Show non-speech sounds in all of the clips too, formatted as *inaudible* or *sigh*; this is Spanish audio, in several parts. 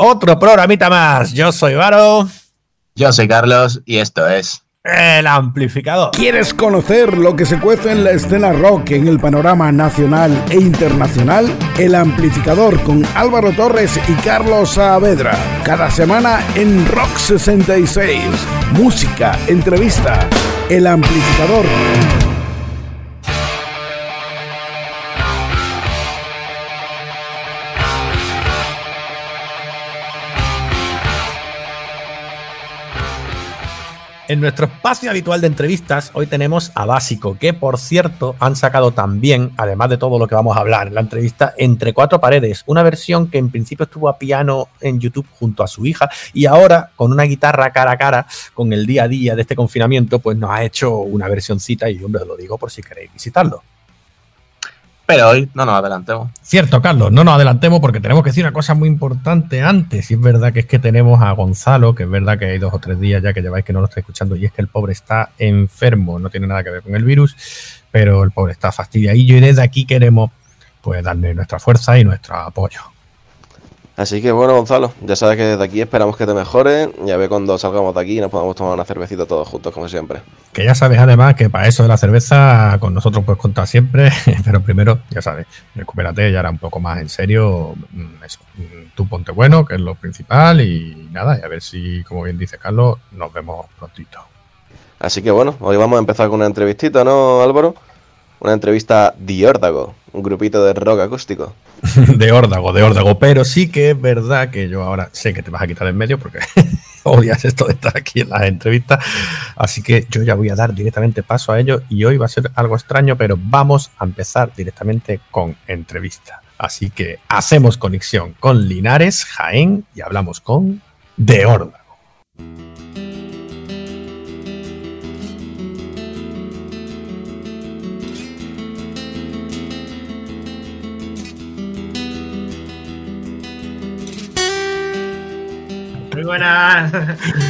Otro programita más. Yo soy Varo. Yo soy Carlos y esto es El Amplificador. ¿Quieres conocer lo que se cuece en la escena rock en el panorama nacional e internacional? El Amplificador con Álvaro Torres y Carlos Saavedra. Cada semana en Rock 66. Música, entrevista. El Amplificador. En nuestro espacio habitual de entrevistas, hoy tenemos a Básico, que por cierto han sacado también, además de todo lo que vamos a hablar en la entrevista, Entre Cuatro Paredes, una versión que en principio estuvo a piano en YouTube junto a su hija y ahora con una guitarra cara a cara con el día a día de este confinamiento, pues nos ha hecho una versioncita y hombre, lo digo por si queréis visitarlo. Pero hoy no nos adelantemos. Cierto, Carlos, no nos adelantemos porque tenemos que decir una cosa muy importante antes. Y es verdad que es que tenemos a Gonzalo, que es verdad que hay dos o tres días ya que lleváis que no lo está escuchando, y es que el pobre está enfermo, no tiene nada que ver con el virus, pero el pobre está fastidiadillo y desde aquí queremos pues darle nuestra fuerza y nuestro apoyo. Así que bueno, Gonzalo, ya sabes que desde aquí esperamos que te mejores. Ya ve cuando salgamos de aquí y nos podamos tomar una cervecita todos juntos, como siempre. Que ya sabes además que para eso de la cerveza con nosotros puedes contar siempre, *laughs* pero primero, ya sabes, recupérate ya era un poco más en serio. mm, Eso, mm, tú ponte bueno, que es lo principal, y nada, y a ver si, como bien dice Carlos, nos vemos prontito. Así que bueno, hoy vamos a empezar con una entrevistita, ¿no, Álvaro? Una entrevista Diórdago, un grupito de rock acústico. *laughs* de órdago, de órdago. Pero sí que es verdad que yo ahora sé que te vas a quitar en medio porque *laughs* odias esto de estar aquí en las entrevistas. Así que yo ya voy a dar directamente paso a ello y hoy va a ser algo extraño, pero vamos a empezar directamente con entrevista. Así que hacemos conexión con Linares, Jaén y hablamos con De Órdago. Buenas.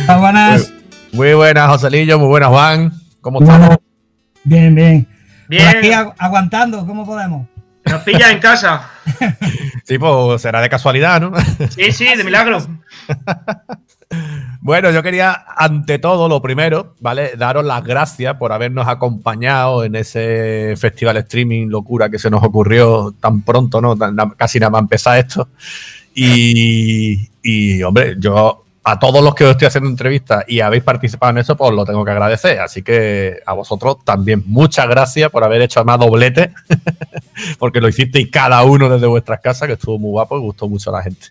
Hola, buenas. Muy buenas, Joselillo, muy buenas, Juan. ¿Cómo estás? Bueno, bien, bien. Bien. Por aquí agu- aguantando, ¿cómo podemos? Nos pilla en casa. *laughs* Sí, pues será de casualidad, ¿no? Sí, sí, de milagro. *laughs* Bueno, yo quería, ante todo, lo primero, ¿vale? Daros las gracias por habernos acompañado en ese festival streaming locura que se nos ocurrió tan pronto, ¿no? Tan- casi nada más empezar esto. Y, y, hombre, yo a todos los que os estoy haciendo entrevistas y habéis participado en eso, pues lo tengo que agradecer. Así que a vosotros también muchas gracias por haber hecho además doblete, *laughs* porque lo hicisteis cada uno desde vuestras casas, que estuvo muy guapo y gustó mucho a la gente.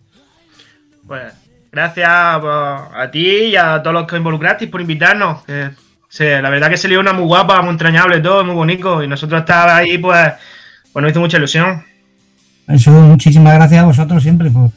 Pues gracias a ti y a todos los que involucrasteis por invitarnos. la verdad que se dio una muy guapa, muy entrañable todo, muy bonito. Y nosotros estar ahí, pues, pues nos hizo mucha ilusión. Eso, muchísimas gracias a vosotros siempre por,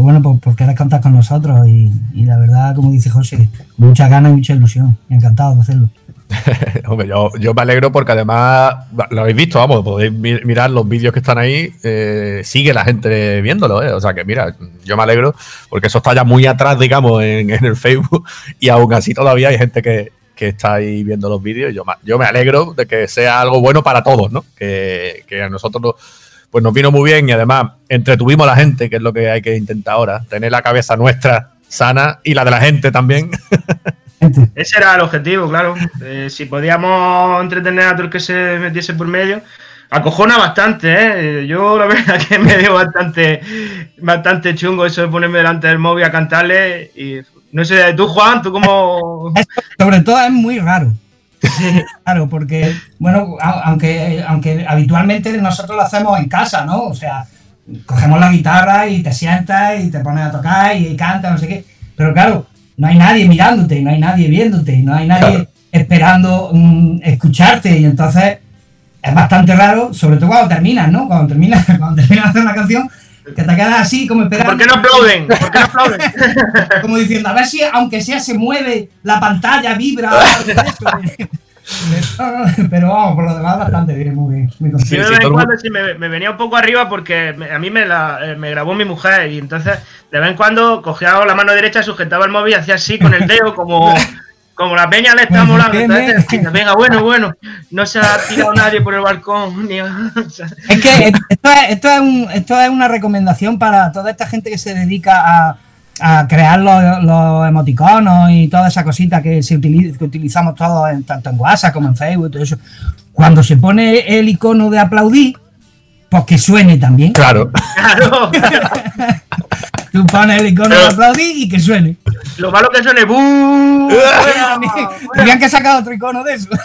por, bueno, por, por querer contar con nosotros. Y, y la verdad, como dice José, mucha ganas y mucha ilusión. Encantado de hacerlo. *laughs* Hombre, yo, yo me alegro porque además lo habéis visto, vamos, podéis mi- mirar los vídeos que están ahí, eh, sigue la gente viéndolo, ¿eh? o sea que mira, yo me alegro porque eso está ya muy atrás, digamos, en, en el Facebook y aún así todavía hay gente que, que está ahí viendo los vídeos yo, yo me alegro de que sea algo bueno para todos, ¿no? Que, que a nosotros nos- pues nos vino muy bien y además entretuvimos a la gente, que es lo que hay que intentar ahora, tener la cabeza nuestra sana y la de la gente también. *laughs* Ese era el objetivo, claro. Eh, si podíamos entretener a todo el que se metiese por medio. Acojona bastante, ¿eh? Yo la *laughs* verdad que me dio bastante, bastante chungo eso de ponerme delante del móvil a cantarle. Y no sé, tú, Juan, tú como. sobre todo es muy raro. *laughs* Claro, porque, bueno, aunque, aunque habitualmente nosotros lo hacemos en casa, ¿no? O sea, cogemos la guitarra y te sientas y te pones a tocar y cantas, no sé qué. Pero claro, no hay nadie mirándote, no hay nadie viéndote, no hay nadie Claro. esperando mm, escucharte. Y entonces es bastante raro, sobre todo cuando terminas, ¿no? Cuando terminas, *laughs* cuando terminas de hacer una canción, que te quedas así como esperando. ¿Por qué no aplauden? ¿Por qué no aplauden? *laughs* Como diciendo, a ver si, aunque sea, se mueve la pantalla, vibra. *laughs* Pero vamos, por lo demás, bastante bien, muy bien. Muy. Sí, de vez en cuando sí me, me venía un poco arriba porque me- a mí me, la, eh, me grabó mi mujer y entonces de vez en cuando cogía la mano derecha, sujetaba el móvil y hacía así con el dedo como, como la peña le está molando. Venga, bueno, bueno, no se ha tirado nadie por el balcón. Ni, *laughs* Es que esto es, esto, es un- esto es una recomendación para toda esta gente que se dedica a, a crear los, los emoticonos y toda esa cosita que, se utiliza, que utilizamos todos en, tanto en WhatsApp como en Facebook y todo eso. Cuando se pone el icono de aplaudir, pues que suene también. Claro. Claro. *laughs* Tú pones el icono de aplaudir y que suene. Lo malo que suene. ¡bu! Tendrían que sacar otro icono de eso. *laughs*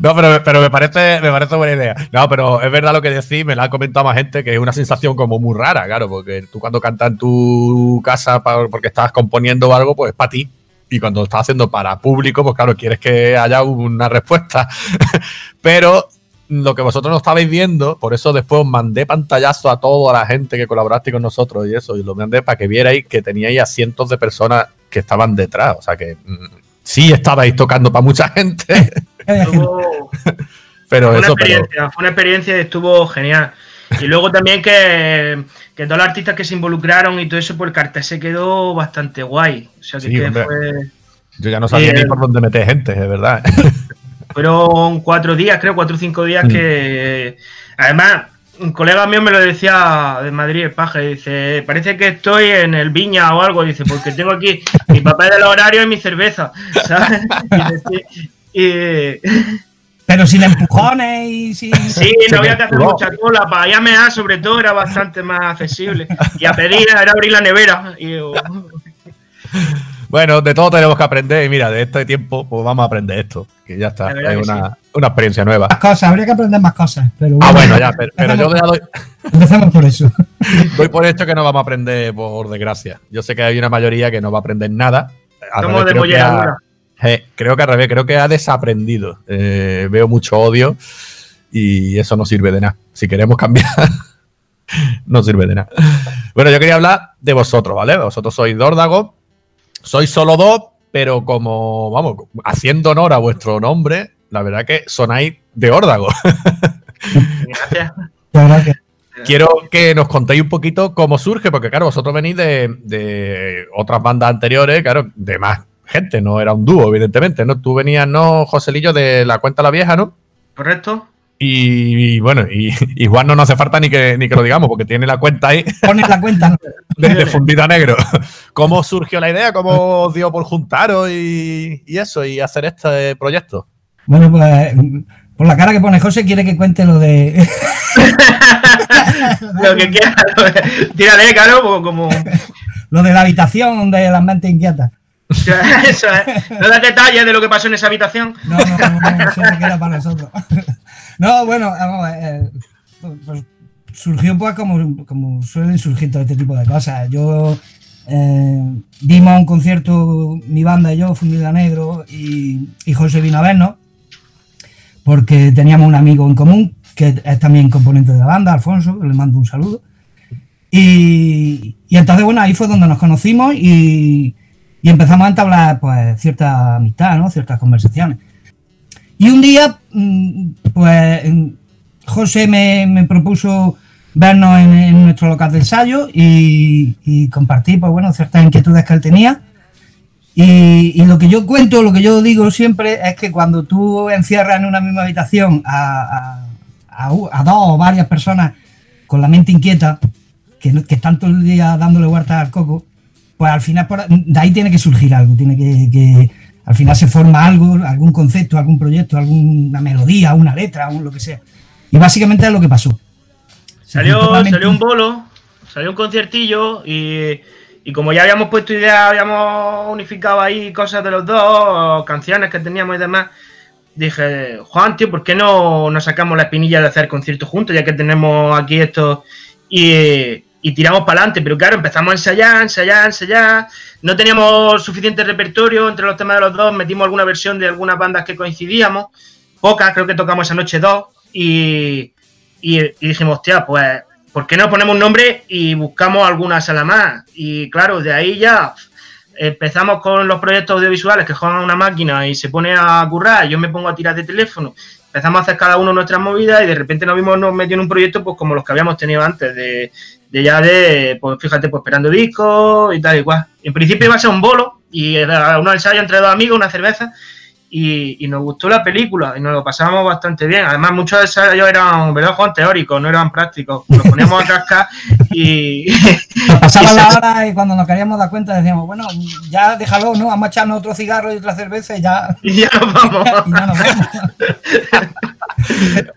No, pero, pero me parece, me parece buena idea. No, pero es verdad lo que decís, me lo ha comentado más gente, que es una sensación como muy rara, claro, porque tú cuando cantas en tu casa porque estás componiendo algo, pues es para ti. Y cuando lo estás haciendo para público, pues claro, quieres que haya una respuesta. *laughs* pero lo que vosotros no estabais viendo, por eso después os mandé pantallazo a toda la gente que colaboraste con nosotros y eso, y lo mandé para que vierais que teníais a cientos de personas que estaban detrás. O sea que mm, sí estabais tocando para mucha gente, Estuvo- *laughs* pero Fue una eso, pero. experiencia, fue una experiencia y estuvo genial. Y luego también que, que todos los artistas que se involucraron y todo eso, pues el cartel se quedó bastante guay. O sea que, Sí, que hombre. fue- Yo ya no sabía Eh, ni por dónde meter gente, de verdad. *laughs* fueron cuatro días, creo, cuatro o cinco días Mm. que. Además, un colega mío me lo decía de Madrid, el paje, dice, parece que estoy en el Viña o algo, dice, porque tengo aquí mi papel del horario y mi cerveza, *laughs* ¿sabes? Y, y- Pero sin empujones y sin. Sí, no había que hacer mucha cola. Para ir a mear, sobre todo, era bastante más accesible. Y a pedir era abrir la nevera. Y Bueno, de todo tenemos que aprender y mira, de este tiempo pues vamos a aprender esto, que ya está, es una, una experiencia nueva. Más cosas, habría que aprender más cosas. Pero Ah, bueno, ya, pero, pero yo ya doy, *laughs* Empezamos por eso. *laughs* doy por hecho que no vamos a aprender por desgracia. Yo sé que hay una mayoría que no va a aprender nada. Revés, de creo, que mollera ha, dura. eh, creo que al revés, creo que ha desaprendido. Eh, veo mucho odio y eso no sirve de nada. Si queremos cambiar, *laughs* no sirve de nada. Bueno, yo quería hablar de vosotros, ¿vale? Vosotros sois Dórdago, sois solo dos, pero como, vamos, haciendo honor a vuestro nombre, la verdad que sonáis de Órdago. *laughs* Gracias. La verdad que- Quiero que nos contéis un poquito cómo surge, porque claro, vosotros venís de, de otras bandas anteriores, claro, de más gente, no era un dúo, evidentemente, ¿no? Tú venías, ¿no, Joselillo, de la cuenta La Vieja, ¿no? ¿Correcto? Y, y bueno, y, y Juan no nos hace falta ni que, ni que lo digamos, porque tiene la cuenta ahí Pones la cuenta. ¿no? *laughs* de, de fundita negro. ¿Cómo surgió la idea? ¿Cómo os dio por juntaros y, y eso, y hacer este proyecto? Bueno, pues por la cara que pone José, quiere que cuente lo de. *laughs* Lo que quieras. Tírale, claro, como. *laughs* lo de la habitación de las mentes inquietas. *laughs* Eso es. No das detalles de lo que pasó en esa habitación. No, no, no, no, eso se queda para nosotros. *laughs* No, bueno, vamos, eh, pues, pues, surgió pues como, como suelen surgir todo este tipo de cosas. Yo eh, dimos un concierto, mi banda y yo, Fundida Negro, y, y José vino a vernos, porque teníamos un amigo en común, que es también componente de la banda, Alfonso, le mando un saludo. Y, y entonces, bueno, ahí fue donde nos conocimos y, y empezamos a entablar pues cierta amistad, ¿no? Ciertas conversaciones. Y un día, mm, pues José me, propuso vernos en, nuestro local de ensayo y, compartir, pues bueno, ciertas inquietudes que él tenía. Y, lo que yo cuento, lo que yo digo siempre es que cuando tú encierras en una misma habitación a, a- dos o varias personas con la mente inquieta, que, que están todo el día dándole vueltas al coco, pues al final por- de ahí tiene que surgir algo, tiene que, que- al final se forma algo, algún concepto, algún proyecto, alguna melodía, una letra, un lo que sea. Y básicamente es lo que pasó. Salió, salió un bolo, salió un conciertillo y, y como ya habíamos puesto idea, habíamos unificado ahí cosas de los dos, canciones que teníamos y demás, dije, Juan, tío, ¿por qué no nos sacamos la espinilla de hacer conciertos juntos, ya que tenemos aquí esto y, y tiramos para adelante? Pero claro, empezamos a ensayar, ensayar, ensayar, no teníamos suficiente repertorio entre los temas de los dos, metimos alguna versión de algunas bandas que coincidíamos, pocas, creo que tocamos esa noche dos, y, y, dijimos, hostia, pues, ¿por qué no ponemos un nombre y buscamos alguna sala más? Y claro, de ahí ya empezamos con los proyectos audiovisuales que juegan una máquina y se pone a currar, yo me pongo a tirar de teléfono, empezamos a hacer cada uno nuestras movidas y de repente nos vimos nos metido en un proyecto pues como los que habíamos tenido antes, de, de ya de, pues fíjate, pues esperando discos y tal y cual. En principio iba a ser un bolo y era unos ensayos entre dos amigos, una cerveza, y, y nos gustó la película y nos lo pasábamos bastante bien. Además, muchos de ensayos eran, ¿verdad, Juan? Teóricos, no eran prácticos. Nos poníamos a cascar y. *laughs* Nos pasaba *laughs* la hora y cuando nos queríamos dar cuenta decíamos, bueno, ya déjalo, ¿no? Vamos a echarnos otro cigarro y otra cerveza y ya, *laughs* y ya nos vamos. y ya nos vamos.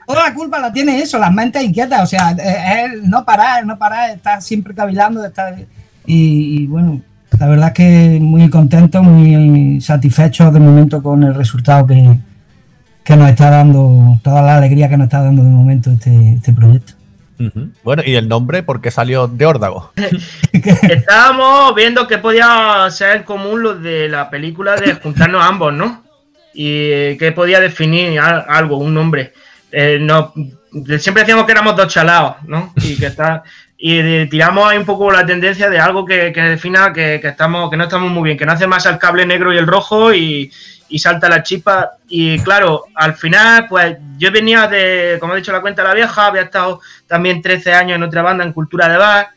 Toda la culpa la tiene eso, las mentes inquietas, o sea, es el no parar, no parar, estar siempre cavilando, estar... Y, y bueno, la verdad es que muy contento, muy satisfecho de momento con el resultado que, que nos está dando, toda la alegría que nos está dando de momento este, este proyecto. Bueno, ¿y el nombre por qué salió de Órdago? *laughs* Estábamos viendo que podía ser en común lo de la película de juntarnos ambos, ¿no? Y eh, que podía definir algo, un nombre. Eh, no, siempre decíamos que éramos dos chalados, ¿no? Y que está y tiramos ahí un poco la tendencia de algo que, que defina que, que estamos que no estamos muy bien, que no hace más al cable negro y el rojo y, y salta la chispa. Y claro, al final, pues yo venía de, como he dicho, la cuenta la vieja, había estado también 13 años en otra banda en Cultura de Bar.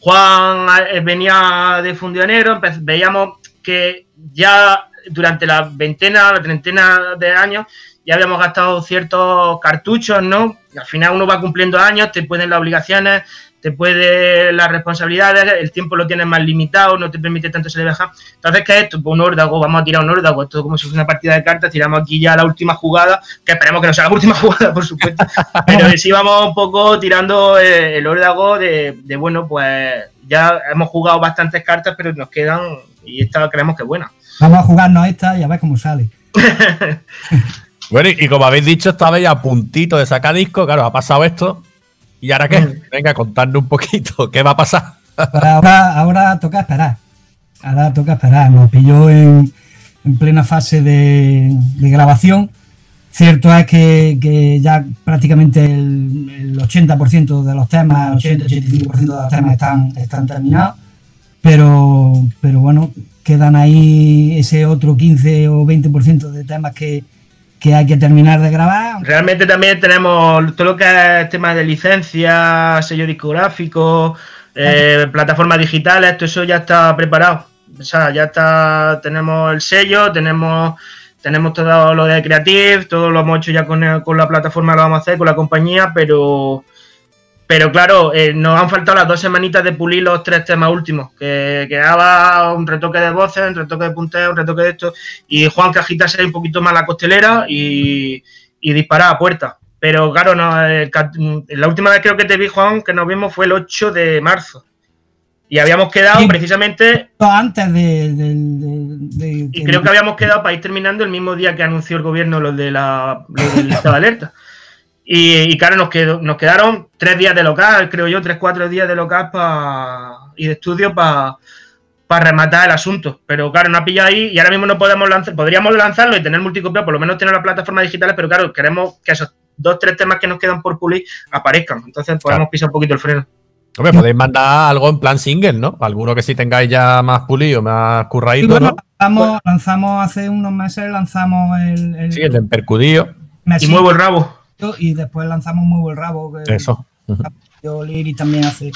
Juan eh, venía de Fundionero, veíamos que ya durante la veintena, la treintena de años, ya habíamos gastado ciertos cartuchos, ¿no? Al final uno va cumpliendo años, te pueden las obligaciones, te puede las responsabilidades, el tiempo lo tienes más limitado, no te permite tanto se le baja. Entonces, ¿qué es esto? Pues un órdago, vamos a tirar un órdago, esto es como si fuera una partida de cartas, tiramos aquí ya la última jugada, que esperemos que no sea la *laughs* última jugada, por supuesto, pero sí vamos un poco tirando eh, el órdago de, de, bueno, pues ya hemos jugado bastantes cartas, pero nos quedan, y esta creemos que es buena. Vamos a jugarnos esta y a ver cómo sale. *laughs* Bueno, y, y como habéis dicho, estabais a puntito de sacar disco, claro, ha pasado esto. ¿Y ahora qué? Venga, contadnos un poquito, ¿qué va a pasar? Ahora, ahora toca esperar. Ahora toca esperar. Nos pilló en, en plena fase de, de grabación. Cierto es que, que ya prácticamente el, el 80% de los temas, 80-85% de los temas están, están terminados. Pero, pero bueno, quedan ahí ese otro 15 o 20% de temas que, que hay que terminar de grabar. Realmente también tenemos todo lo que es temas de licencia, sello discográfico, eh, plataformas digitales, todo eso ya está preparado. O sea, ya está, tenemos el sello, tenemos, tenemos todo lo de Creative, todo lo hemos hecho ya con, el- con la plataforma, lo vamos a hacer con la compañía, pero pero claro, eh, nos han faltado las dos semanitas de pulir los tres temas últimos, que quedaba un retoque de voces, un retoque de punteo, un retoque de esto, y Juan que agitase un poquito más la costelera y, y disparar a puerta. Pero claro, no, el la última vez creo que te vi, Juan, que nos vimos fue el 8 de marzo. Y habíamos quedado Sí. precisamente, Antes de, de- de- de- y creo que habíamos quedado para ir terminando el mismo día que anunció el gobierno lo de la lo del *laughs* estado de alerta. Y, y claro, nos, quedó, nos quedaron tres días de local, creo yo, tres, cuatro días de local pa- y de estudio para rematar el asunto. Pero claro, no ha pillado ahí y ahora mismo no podemos lanzar, podríamos lanzarlo y tener multicopia, por lo menos tener las plataformas digitales, pero claro, queremos que esos dos, tres temas que nos quedan por pulir aparezcan. Entonces podemos Claro. pisar un poquito el freno. Hombre, podéis mandar algo en plan single, ¿no? Alguno que sí tengáis ya más pulido, más bueno, ¿no? lanzamos, lanzamos hace unos meses, lanzamos el, el Sí, el de percudido. Y muevo el rabo. Y después lanzamos Muevo el Rabo, que Eso. yo Liri también hace,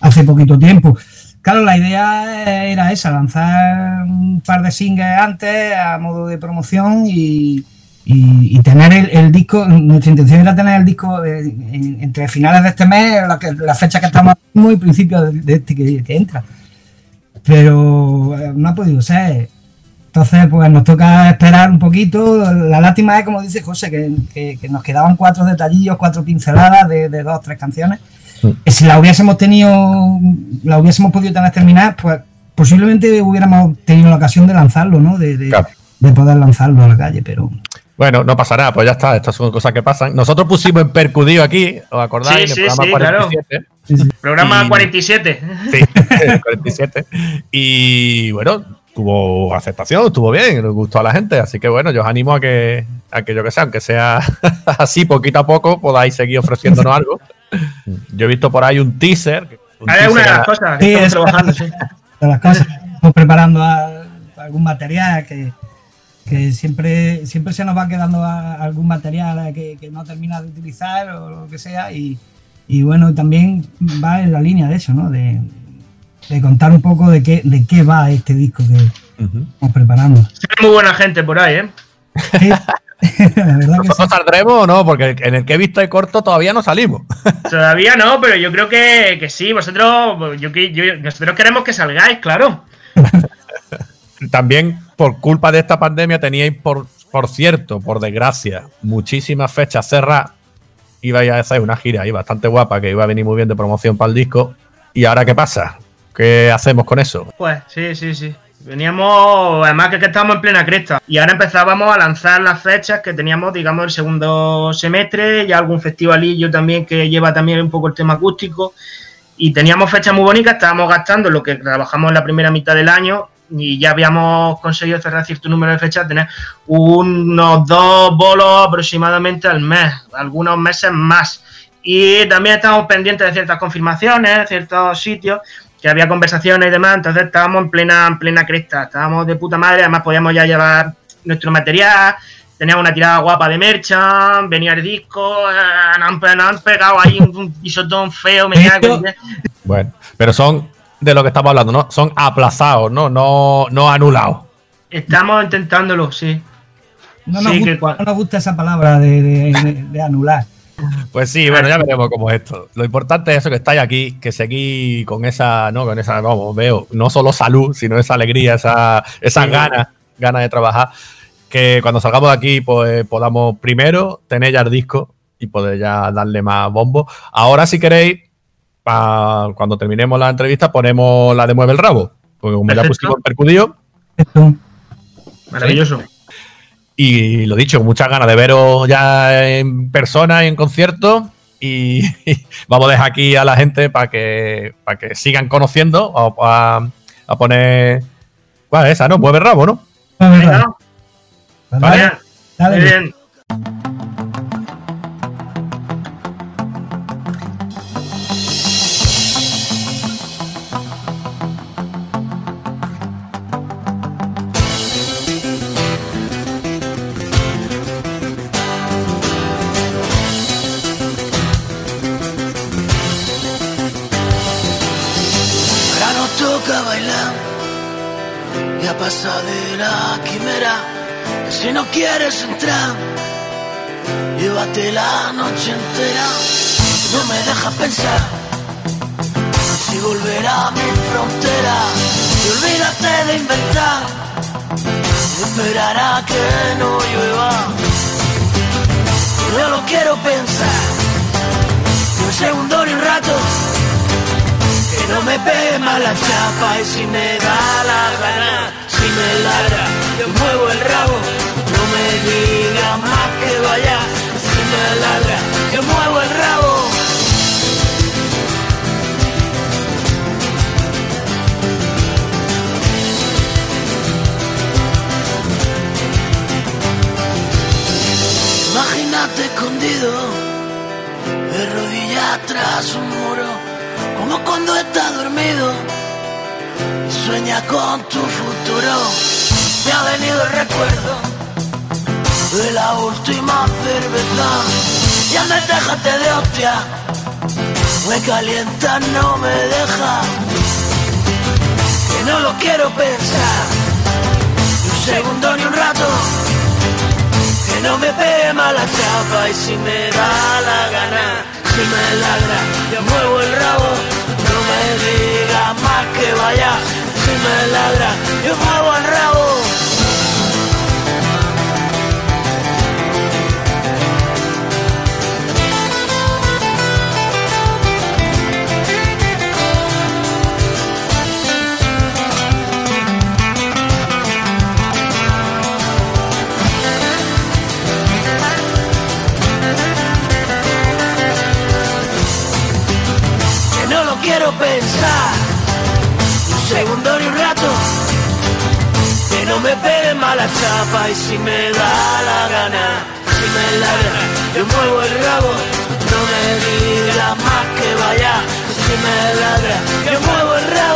hace poquito tiempo. Claro, la idea era esa, lanzar un par de singles antes a modo de promoción y, y- y tener el, el disco, nuestra intención era tener el disco en- entre finales de este mes, la, fecha que estamos mismo, y principios de, de este que, que entra. Pero eh, no ha podido ser. Entonces, pues nos toca esperar un poquito. La lástima es, como dice José, que, que- que nos quedaban cuatro detallillos, cuatro pinceladas de, de dos, tres canciones. Si la hubiésemos tenido, la hubiésemos podido tener terminada, pues posiblemente hubiéramos tenido la ocasión de lanzarlo, ¿no? De, de- Claro. de poder lanzarlo a la calle, pero Bueno, no pasa nada, pues ya está, estas son cosas que pasan. Nosotros pusimos en percudido aquí, ¿os acordáis? Sí, En el sí, programa sí, claro. 47. Programa Y- 47. Sí, *laughs* 47. Y bueno, tuvo aceptación, estuvo bien, nos gustó a la gente. Así que bueno, yo os animo a que, a que yo que sé, aunque sea *laughs* así poquito a poco, podáis seguir ofreciéndonos *laughs* algo. Yo he visto por ahí un teaser. un Es una de las cosas que Sí, estamos trabajando, sí. *laughs* de las cosas. Estamos preparando a- algún material que, que siempre, siempre se nos va quedando a- algún material que, que no termina de utilizar o lo que sea. Y, y bueno, también va en la línea de eso, ¿no? De, de contar un poco de qué, de qué va este disco que estamos preparando. Sí, Hay muy buena gente por ahí, ¿eh? Sí, *laughs* la verdad que sí. ¿Nosotros saldremos o no? Porque en el que he visto de corto todavía no salimos. *laughs* Todavía no, pero yo creo que, que sí. Vosotros, yo, que- yo- nosotros queremos que salgáis, claro. *laughs* También por culpa de esta pandemia teníais, por, por cierto, por desgracia, muchísimas fechas cerradas. Ibais a hacer una gira ahí bastante guapa que iba a venir muy bien de promoción para el disco. ¿Y ahora qué pasa? ¿Qué hacemos con eso? Pues sí, sí, sí. Veníamos, además que, estábamos en plena cresta. Y ahora empezábamos a lanzar las fechas que teníamos, digamos, el segundo semestre, ya algún festivalillo también que lleva también un poco el tema acústico. Y teníamos fechas muy bonitas, estábamos gastando lo que trabajamos en la primera mitad del año y ya habíamos conseguido cerrar cierto número de fechas, tener unos dos bolos aproximadamente al mes, algunos meses más. Y también estamos pendientes de ciertas confirmaciones, ciertos sitios, que había conversaciones y demás, entonces estábamos en plena, en plena cresta, estábamos de puta madre, además podíamos ya llevar nuestro material, teníamos una tirada guapa de mercha, venía el disco, eh, nos, han, pe- nos han pegado ahí un, un pisotón feo, me Bueno, pero son de lo que estamos hablando, ¿no? Son aplazados, ¿no? No, no anulados. Estamos intentándolo, sí. No nos, Sí, gusta, que no nos gusta esa palabra de, de- de- de anular. Pues sí, bueno, ya veremos cómo es esto. Lo importante es eso que estáis aquí, que seguís con esa, ¿no? Con esa, vamos, veo, no solo salud, sino esa alegría, esa, esas Sí. ganas, ganas de trabajar. Que cuando salgamos de aquí, pues podamos primero tener ya el disco y poder ya darle más bombo. Ahora, si queréis, pa- cuando terminemos la entrevista, ponemos la de Mueve el Rabo. Porque como ya pusimos percudido, Esto, Maravilloso. Y lo dicho, muchas ganas de veros ya en persona y en concierto. Y *laughs* vamos a dejar aquí a la gente para que, para que sigan conociendo. Vamos a, a poner. ¿Cuál es esa, no? Mueve rabo, ¿no? Venga, Vale. dale. muy bien. Y a pasar de la quimera. Si no quieres entrar, llévate la noche entera. No me dejas pensar si volver a mi frontera. Y olvídate de inventar, esperar a que no llueva. No lo quiero pensar, ni un segundo ni un rato no me más la chapa y si me da la gana, si me ladra, yo muevo el rabo, no me diga más que vaya, si me ladra, yo muevo el rabo. Imagínate escondido de rodillas tras un muro, como cuando estás dormido y sueña con tu futuro. Me ha venido el recuerdo de la última cerveza. Y anda, déjate de hostia, me calienta, no me deja. Que no lo quiero pensar, ni un segundo ni un rato. Que no me pegue mala chapa y si me da la gana, si me ladra, yo muevo el rabo. Me diga más que vaya, si me ladra, yo muevo el rabo. Pensar, un segundo ni un rato, que no me pegue mala chapa y si me da la gana, si me ladra, yo muevo el rabo, no me diga más que vaya, si me ladra, yo muevo el rabo.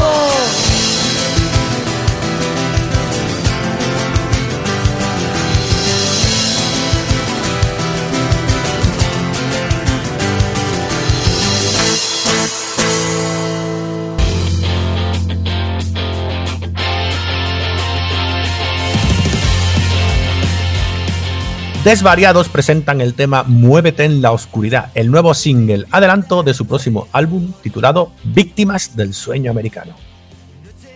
Desvariados presentan el tema Muévete en la oscuridad, el nuevo single adelanto de su próximo álbum titulado Víctimas del sueño americano.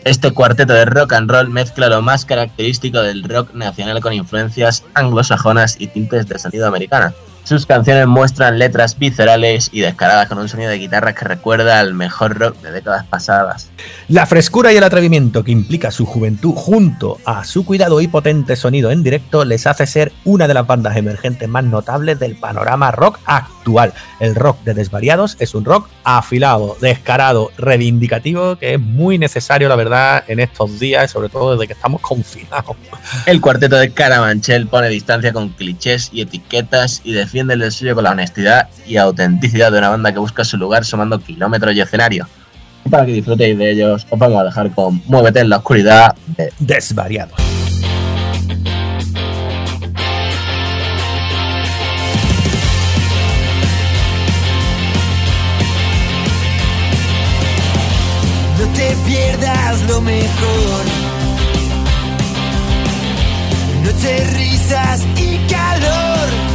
Este cuarteto de rock and roll mezcla lo más característico del rock nacional con influencias anglosajonas y tintes de sonido americana. Sus canciones muestran letras viscerales y descaradas con un sonido de guitarra que recuerda al mejor rock de décadas pasadas. La frescura y el atrevimiento que implica su juventud junto a su cuidado y potente sonido en directo les hace ser una de las bandas emergentes más notables del panorama rock actual. El rock de Desvariados es un rock afilado, descarado, reivindicativo que es muy necesario la verdad en estos días, sobre todo desde que estamos confinados. El cuarteto de Carabanchel pone distancia con clichés y etiquetas y defiende el suyo con la honestidad y autenticidad de una banda que busca su lugar sumando kilómetros y escenario. Y para que disfrutéis de ellos, os vamos a dejar con Muévete en la oscuridad de Desvariados. No te pierdas lo mejor. Noche, risas y calor.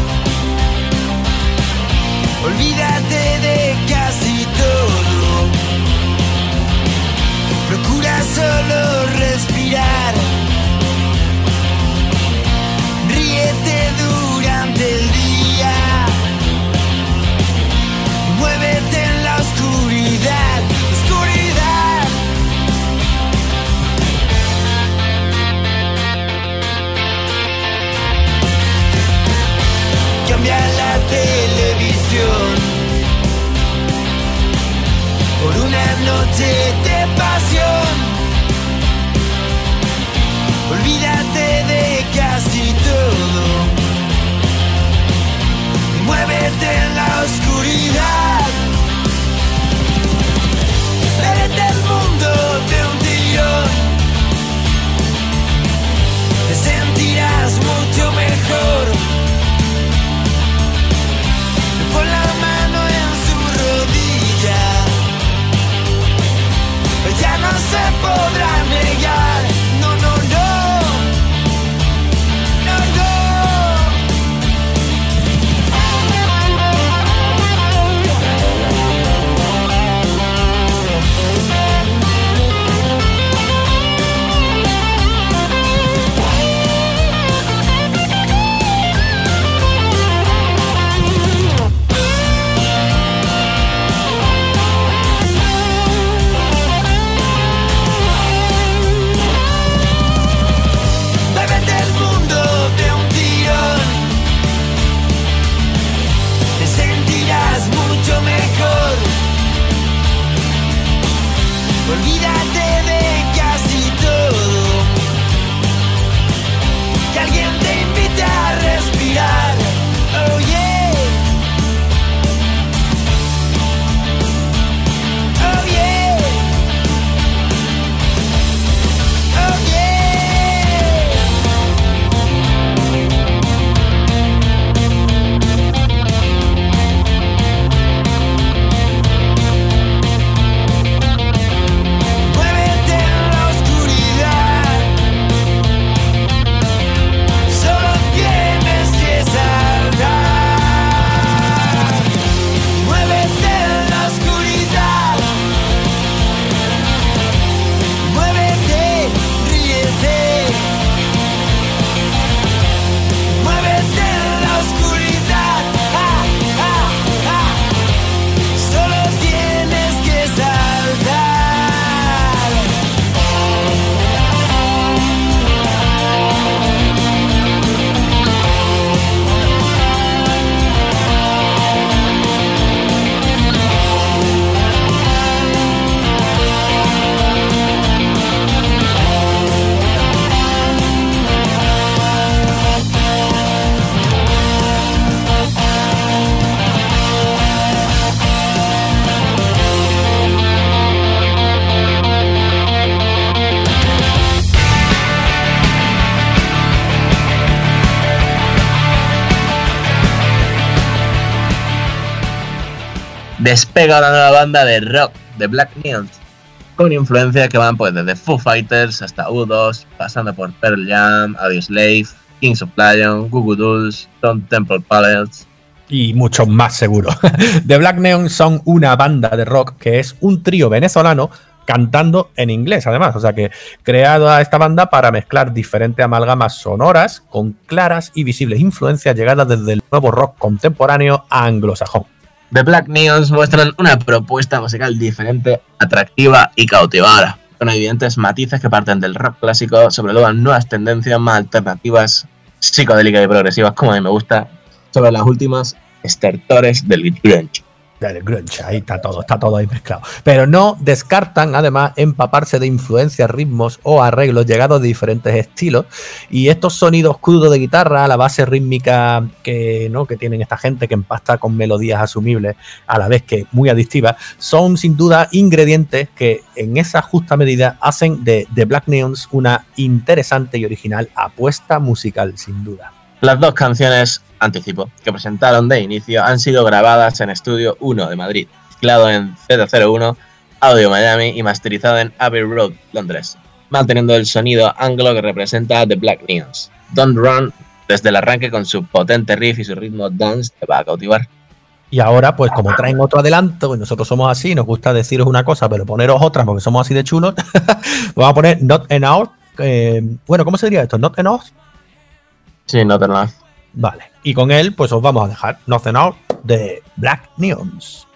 Olvídate de casi todo. Procura solo respirar. Ríete durante el día. Muévete en la oscuridad. Oscuridad. Cambia la por una noche de pasión. Olvídate de casi todo. Muévete en la oscuridad. Vete el mundo de un tirón. Te sentirás mucho mejor. Se podrá negar. Olvídate de casi todo. Que alguien te invite a respirar. Despega una nueva banda de rock, de Black Neons, con influencias que van pues desde Foo Fighters hasta U2, pasando por Pearl Jam, Audioslave, Kings of Lion, Goo Goo Dolls, Stone Temple Pilots, y muchos más seguro. *laughs* The Black Neon son una banda de rock que es un trío venezolano cantando en inglés, además. O sea que creado a esta banda para mezclar diferentes amalgamas sonoras con claras y visibles influencias llegadas desde el nuevo rock contemporáneo anglosajón. The Black Neons muestran una propuesta musical diferente, atractiva y cautivadora, con evidentes matices que parten del rock clásico, sobre nuevas tendencias más alternativas, psicodélicas y progresivas, como a mí me gusta, sobre las últimas estertores del grunge del grunge, ahí está todo, está todo ahí mezclado. Pero no descartan además empaparse de influencias, ritmos o arreglos llegados de diferentes estilos y estos sonidos crudos de guitarra, la base rítmica que, ¿no? que tienen esta gente que empasta con melodías asumibles a la vez que muy adictivas, son sin duda ingredientes que en esa justa medida hacen de The Black Neons una interesante y original apuesta musical sin duda. Las dos canciones, anticipo, que presentaron de inicio han sido grabadas en Estudio 1 de Madrid, mezclado en Z01, Audio Miami y masterizado en Abbey Road, Londres, manteniendo el sonido anglo que representa The Black Neons. Don't Run, desde el arranque con su potente riff y su ritmo dance, te va a cautivar. Y ahora, pues como traen otro adelanto, y nosotros somos así, nos gusta deciros una cosa, pero poneros otra porque somos así de chulos, *laughs* vamos a poner Not Enough. Eh, bueno, ¿cómo se diría esto? Not Enough Sí, no nada. Vale. Y con él, pues os vamos a dejar Nothing Out de Black Neons.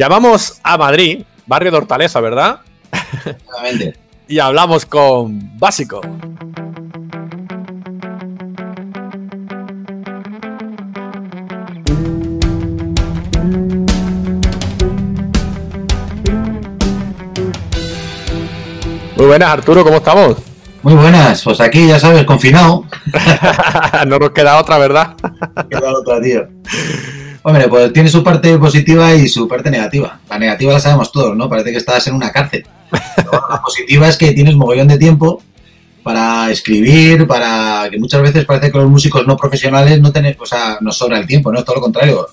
Llamamos a Madrid, barrio de Hortaleza, ¿verdad? Exactamente. y hablamos con Básico. Muy buenas, Arturo, ¿cómo estamos? Muy buenas, pues aquí ya sabes, confinado. *laughs* no nos queda otra, ¿verdad? queda otra, tío. Hombre, pues tiene su parte positiva y su parte negativa. La negativa la sabemos todos, ¿no? Parece que estás en una cárcel. Pero la *laughs* positiva es que tienes mogollón de tiempo para escribir, para que muchas veces parece que los músicos no profesionales no tienen, o sea, nos sobra el tiempo, ¿no? Es todo lo contrario.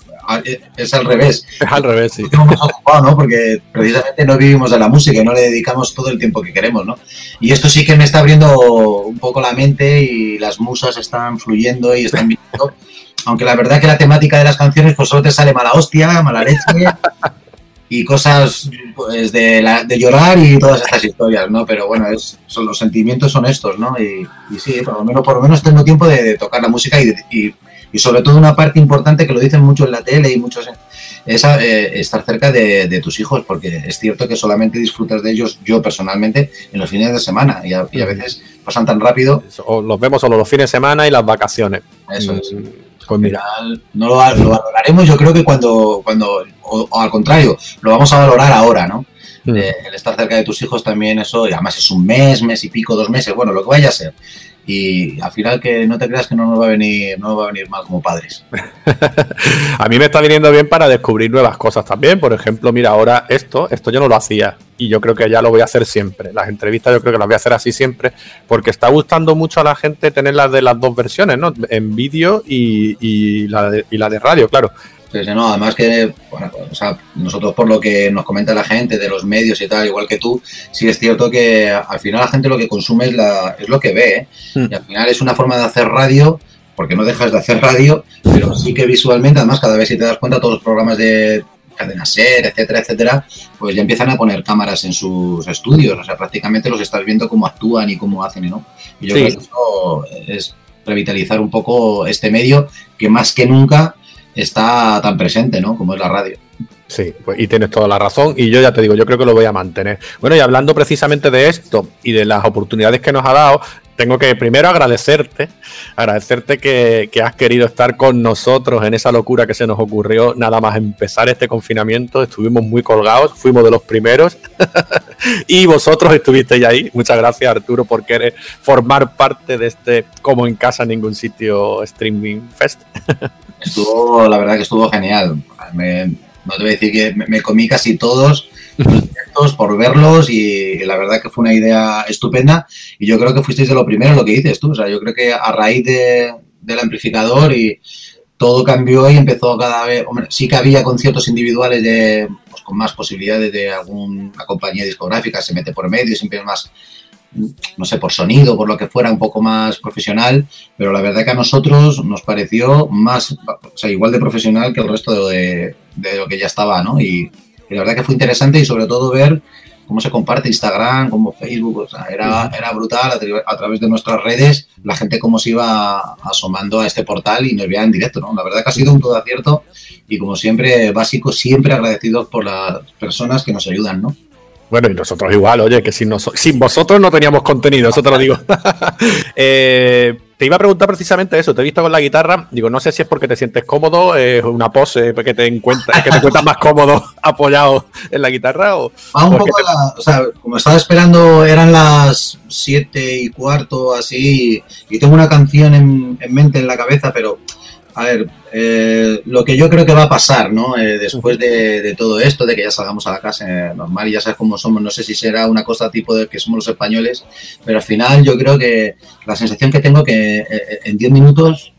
Es al revés. Es *laughs* al revés, sí. Ocupados, ¿no? Porque precisamente no vivimos de la música y no le dedicamos todo el tiempo que queremos, ¿no? Y esto sí que me está abriendo un poco la mente y las musas están fluyendo y están viniendo. *laughs* Aunque la verdad que la temática de las canciones pues solo te sale mala hostia, mala leche *laughs* y cosas pues, de, la, de llorar y todas estas historias, ¿no? Pero bueno, es, son, los sentimientos son estos, ¿no? Y, y sí, por lo menos, por lo menos tengo tiempo de, de tocar la música y, y, y, sobre todo una parte importante que lo dicen mucho en la tele y muchos es eh, estar cerca de, de, tus hijos, porque es cierto que solamente disfrutas de ellos, yo personalmente, en los fines de semana y a, y a veces pasan tan rápido. O los vemos solo los fines de semana y las vacaciones. Eso es. Pues mira, no lo, lo, valoraremos yo creo que cuando, cuando o, o, al contrario, lo vamos a valorar ahora, ¿no? Mm. Eh, el estar cerca de tus hijos también eso, y además es un mes, mes y pico, dos meses, bueno, lo que vaya a ser. Y al final que no te creas que no nos va a venir, no nos va a venir mal como padres. *laughs* a mí me está viniendo bien para descubrir nuevas cosas también. Por ejemplo, mira, ahora esto, esto yo no lo hacía y yo creo que ya lo voy a hacer siempre. Las entrevistas yo creo que las voy a hacer así siempre porque está gustando mucho a la gente tener las de las dos versiones, ¿no? En vídeo y, y, la de, y la de radio, claro. Sí, sí, no, además que, bueno, o sea, nosotros por lo que nos comenta la gente de los medios y tal, igual que tú, sí es cierto que al final la gente lo que consume es, la, es lo que ve, ¿eh? mm. y al final es una forma de hacer radio, porque no dejas de hacer radio, pero sí que visualmente, además cada vez si te das cuenta, todos los programas de cadena SER, etcétera, etcétera, pues ya empiezan a poner cámaras en sus estudios, o sea, prácticamente los estás viendo cómo actúan y cómo hacen, ¿no? Y yo sí. creo que eso es revitalizar un poco este medio que más que nunca está tan presente, ¿no? Como es la radio. Sí, pues, y tienes toda la razón. Y yo ya te digo, yo creo que lo voy a mantener. Bueno, y hablando precisamente de esto y de las oportunidades que nos ha dado, tengo que primero agradecerte, agradecerte que, has querido estar con nosotros en esa locura que se nos ocurrió nada más empezar este confinamiento. Estuvimos muy colgados, fuimos de los primeros *laughs* y vosotros estuvisteis ahí. Muchas gracias Arturo por querer formar parte de este como en casa ningún sitio streaming fest. *laughs* estuvo, la verdad que estuvo genial. No te voy a decir que me, me comí casi todos los *laughs* por verlos y la verdad que fue una idea estupenda. Y yo creo que fuisteis de lo primero lo que dices tú, o sea, yo creo que a raíz de, del amplificador y todo cambió y empezó cada vez, hombre, sí que había conciertos individuales de, pues, con más posibilidades de alguna compañía discográfica, se mete por medio, siempre es más, no sé, por sonido, por lo que fuera, un poco más profesional, pero la verdad que a nosotros nos pareció más, o sea, igual de profesional que el resto de, de lo que ya estaba, ¿no? Y, y la verdad que fue interesante y sobre todo ver cómo se comparte Instagram, como Facebook, o sea, era, era brutal a, a, través de nuestras redes, la gente cómo se iba asomando a este portal y nos veía en directo, ¿no? La verdad que ha sido un todo acierto y como siempre, básico, siempre agradecidos por las personas que nos ayudan, ¿no? Bueno, y nosotros igual, oye, que sin, nos, sin vosotros no teníamos contenido, eso te lo digo. *laughs* eh, te iba a preguntar precisamente eso, te he visto con la guitarra, digo, no sé si es porque te sientes cómodo, es una pose que te encuentras, que te encuentras más cómodo *laughs* apoyado en la guitarra o... Ah, un poco, te... la, o sea, como estaba esperando, eran las siete y cuarto, así, y tengo una canción en, en mente, en la cabeza, pero a ver, eh, lo que yo creo que va a pasar, ¿no? Eh, después de, todo esto, de que ya salgamos a la casa eh, normal y ya sabes cómo somos, no sé si será una cosa tipo de que somos los españoles, pero al final yo creo que la sensación que tengo que en 10 minutos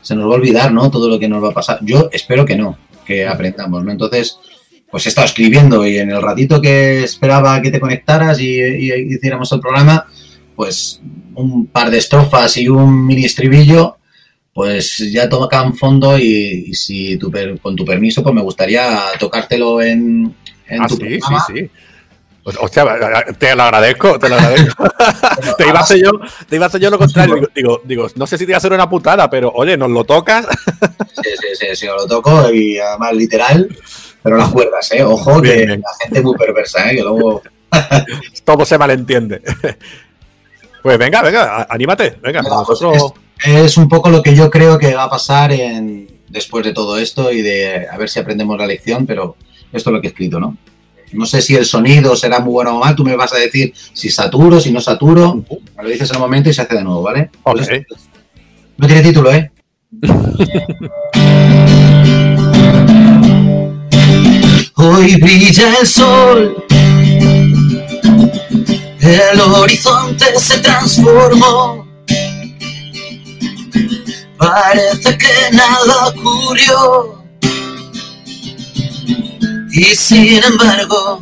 se nos va a olvidar, ¿no? Todo lo que nos va a pasar. Yo espero que no, que aprendamos, ¿no? Entonces, pues he estado escribiendo y en el ratito que esperaba que te conectaras y, y hiciéramos el programa, pues un par de estrofas y un mini estribillo pues ya tocan fondo y, y si tu per, con tu permiso, pues me gustaría tocártelo en, en ah, tu sí, programa. sí, sí. Hostia, te lo agradezco, te lo agradezco. *laughs* *laughs* te, iba a hacer yo, te iba a hacer yo lo contrario. Digo, digo, digo, no sé si te iba a hacer una putada, pero oye, ¿nos lo tocas? *laughs* sí, sí, sí, sí, lo toco y además literal. pero las cuerdas, ¿eh? Ojo, Bien, que bien. la gente es muy perversa, ¿eh? Que luego... Todo se malentiende. Pues venga, venga, anímate. Venga, Venga, nosotros. Es un poco lo que yo creo que va a pasar en, después de todo esto y de a ver si aprendemos la lección, pero esto es lo que he escrito, ¿no? No sé si el sonido será muy bueno o mal, tú me vas a decir si saturo, si no saturo, me lo dices en un momento y se hace de nuevo, ¿vale? Pues esto- no tiene título, ¿eh? *laughs* Hoy brilla el sol, el horizonte se transformó. Parece que nada ocurrió. Y sin embargo,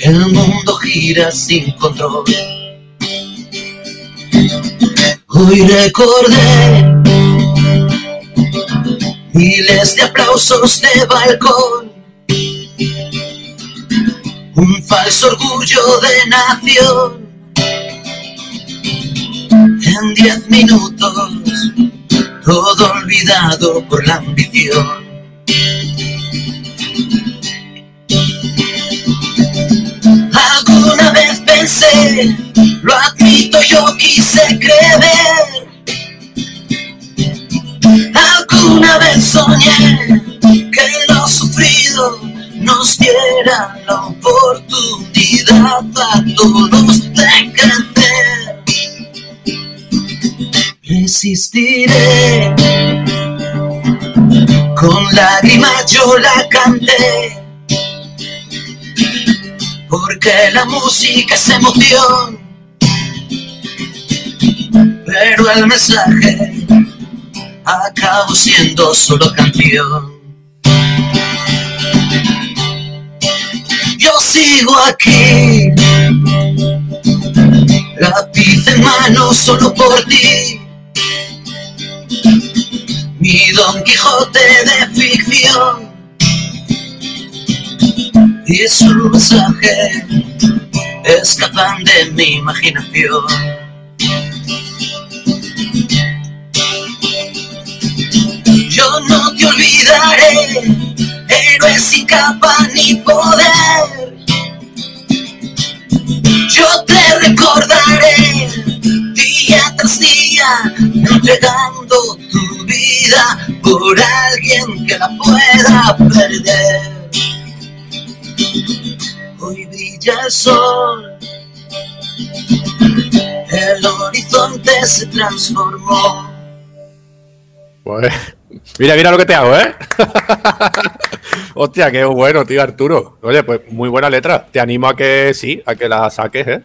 el mundo gira sin control. Hoy recordé miles de aplausos de balcón, un falso orgullo de nación. En diez minutos, todo olvidado por la ambición. Alguna vez pensé, lo admito, yo quise creer. Alguna vez soñé que lo sufrido nos diera la oportunidad a todos de crecer. Resistiré, con lágrimas yo la canté, porque la música es emoción, pero el mensaje acabo siendo solo canción. Yo sigo aquí, lápiz en mano solo por ti. Mi Don Quijote de ficción y su mensaje escapan de mi imaginación. Yo no te olvidaré, héroe sin capa ni poder. Yo te recordaré día tras día, entregando vida por alguien que la pueda perder. Hoy brilla el sol, el horizonte se transformó. Pues, mira, mira lo que te hago, ¿eh? *laughs* Hostia, qué bueno, tío Arturo. Oye, pues muy buena letra. Te animo a que sí, a que la saques, ¿eh?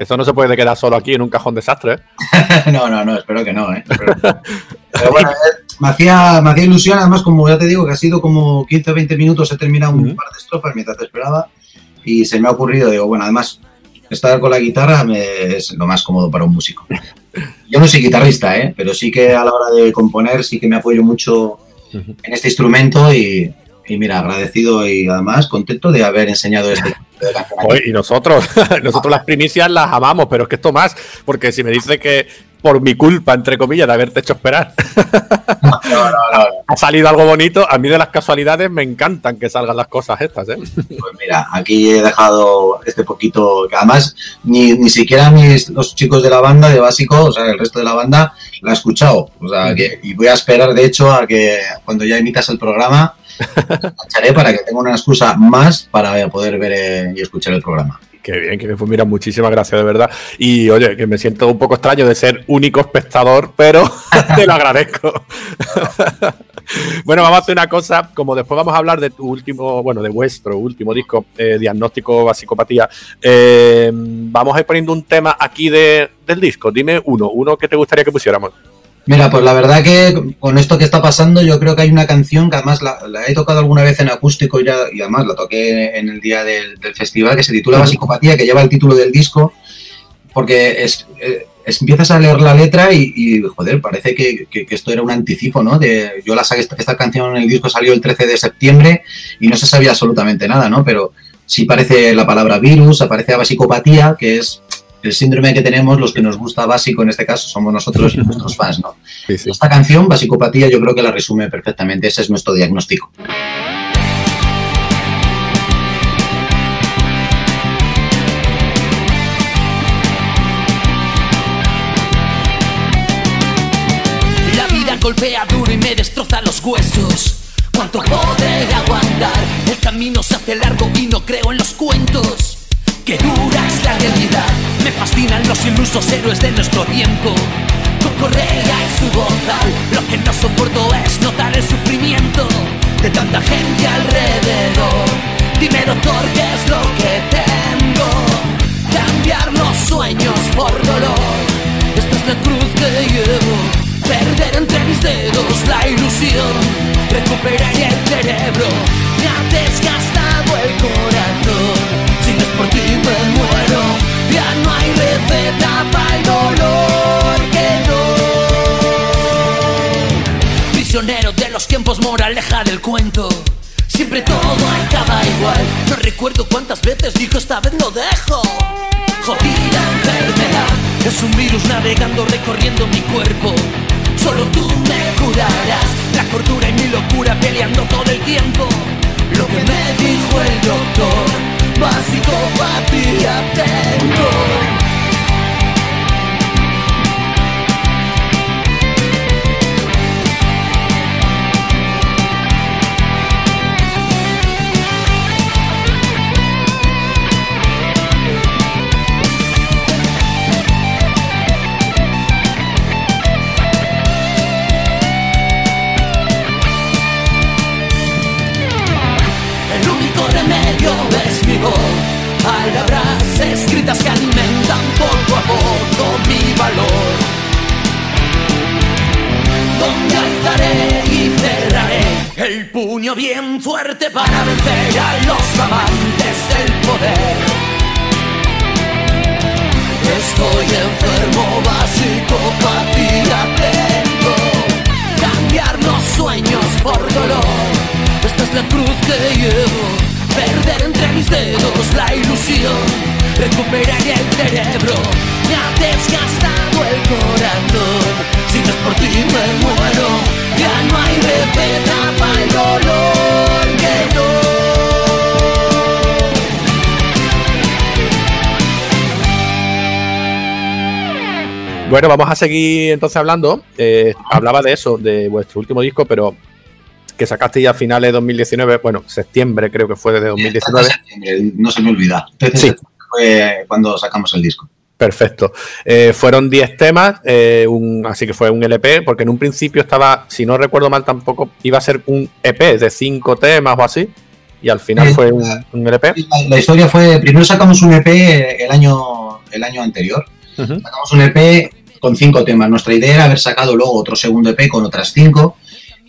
Eso no se puede quedar solo aquí en un cajón desastre, ¿eh? *laughs* no, no, no, espero que no, ¿eh? Espero- Pero bueno, eh, me hacía, me hacía ilusión, además, como ya te digo, que ha sido como 15 o 20 minutos, he terminado un Ujú. par de estrofas mientras te esperaba y se me ha ocurrido, digo, bueno, además, estar con la guitarra me- es lo más cómodo para un músico. Yo no soy guitarrista, ¿eh? Pero sí que a la hora de componer sí que me apoyo mucho en este instrumento y, y mira, agradecido y además contento de haber enseñado este. *laughs* Oye, y nosotros, *laughs* nosotros las primicias las amamos, pero es que esto más, porque si me dice que por mi culpa, entre comillas, de haberte hecho esperar, *laughs* No, no, no, ha salido algo bonito, a mí de las casualidades me encantan que salgan las cosas estas, ¿eh? Pues mira, aquí he dejado este poquito, que además ni, ni siquiera mis, los chicos de la banda de básico, o sea, el resto de la banda, la ha escuchado. O sea, que, y voy a esperar, de hecho, a que cuando ya emitas el programa, *laughs* para que tenga una excusa más para poder ver eh, y escuchar el programa. Qué bien, que pues mira, muchísimas gracias de verdad. Y oye, que me siento un poco extraño de ser único espectador, pero *laughs* te lo agradezco. *laughs* bueno, vamos a hacer una cosa, como después vamos a hablar de tu último, bueno, de vuestro último disco, eh, Diagnóstico a Psicopatía, eh, vamos a ir poniendo un tema aquí de, del disco. Dime uno, uno que te gustaría que pusiéramos. Mira, pues la verdad que con esto que está pasando, yo creo que hay una canción que además la, la he tocado alguna vez en acústico ya, y además la toqué en el día del, del festival, que se titula Psicopatía, que lleva el título del disco, porque es, eh, es- empiezas a leer la letra y, y, joder, parece que, que- que esto era un anticipo, ¿no? De, yo la saqué, esta, esta canción en el disco salió el 13 de septiembre y no se sabía absolutamente nada, ¿no? Pero sí parece la palabra virus, aparece la psicopatía, que es el síndrome que tenemos los que nos gusta básico, en este caso somos nosotros y nuestros fans, ¿no? *laughs* Sí, sí. Esta canción, Basicopatía, yo creo que la resume perfectamente. Ese es nuestro diagnóstico. La vida golpea duro y me destroza los huesos. ¿Cuánto podré aguantar? El camino se hace largo y no creo en los cuentos. Qué dura es la realidad. Me fascinan los ilusos héroes de nuestro tiempo. Correa y su bozal. Lo que no soporto es notar el sufrimiento de tanta gente alrededor. Dime, doctor, ¿qué es lo que tengo? Cambiar los sueños por dolor. Esta es la cruz que llevo. Perder entre mis dedos la ilusión. Recuperar el cerebro. Me ha desgastado el corazón. De los tiempos, moraleja del cuento. Siempre todo acaba igual. No recuerdo cuántas veces dijo esta vez lo dejo. Jodida enfermedad. Es un virus navegando, recorriendo mi cuerpo. Solo tú me curarás. La cordura y mi locura peleando todo el tiempo. Lo que me dijo el doctor. Basicopatía tengo. Puño bien Bueno, vamos a seguir entonces hablando. Eh, hablaba de eso, de vuestro último disco, pero que sacaste ya a finales de 2019, bueno, septiembre creo que fue de 2019. No se me olvida. Sí. fue cuando sacamos el disco. Perfecto. Eh, fueron 10 temas, eh, un- así que fue un LP, porque en un principio estaba, si no recuerdo mal tampoco, iba a ser un EP de 5 temas o así, y al final fue un, un LP. La, la historia fue, primero sacamos un EP el año, el año anterior. Sacamos un EP con cinco temas. Nuestra idea era haber sacado luego otro segundo EP con otras cinco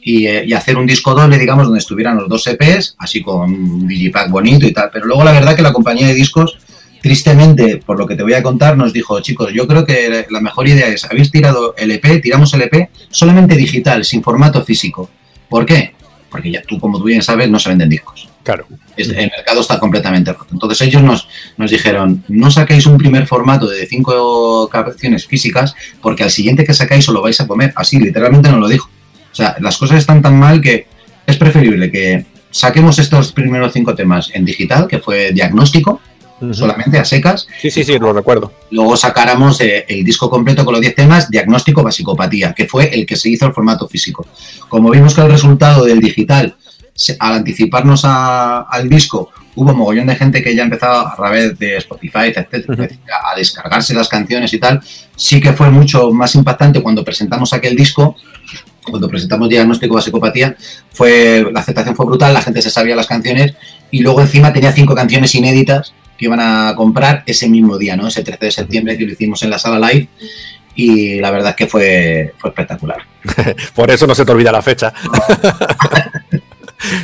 y, eh, y hacer un disco doble, digamos, donde estuvieran los dos EPs, así con un digipack bonito y tal. Pero luego la verdad que la compañía de discos, tristemente, por lo que te voy a contar, nos dijo, chicos, yo creo que la mejor idea es, habéis tirado el EP, tiramos el EP solamente digital, sin formato físico. ¿Por qué? Porque ya tú, como tú bien sabes, no se venden discos. Claro. El mercado está completamente roto. Entonces ellos nos, nos dijeron, no saquéis un primer formato de cinco canciones físicas porque al siguiente que sacáis os lo vais a comer. Así, literalmente nos lo dijo. O sea, las cosas están tan mal que es preferible que saquemos estos primeros cinco temas en digital, que fue diagnóstico, solamente a secas. Sí, sí, sí, lo recuerdo. Luego sacáramos eh, el disco completo con los 10 temas, diagnóstico basicopatía, que fue el que se hizo el formato físico. Como vimos que el resultado del digital, al anticiparnos a- al disco, hubo mogollón de gente que ya empezaba a través de Spotify, etcétera, a descargarse las canciones y tal, sí que fue mucho más impactante cuando presentamos aquel disco, cuando presentamos Diagnóstico Basicopatía, fue, la aceptación fue brutal, la gente se sabía las canciones y luego encima tenía cinco canciones inéditas que iban a comprar ese mismo día, ¿no? Ese 13 de septiembre que lo hicimos en la sala live y la verdad es que fue, fue espectacular. *laughs* Por eso no se te olvida la fecha. *laughs*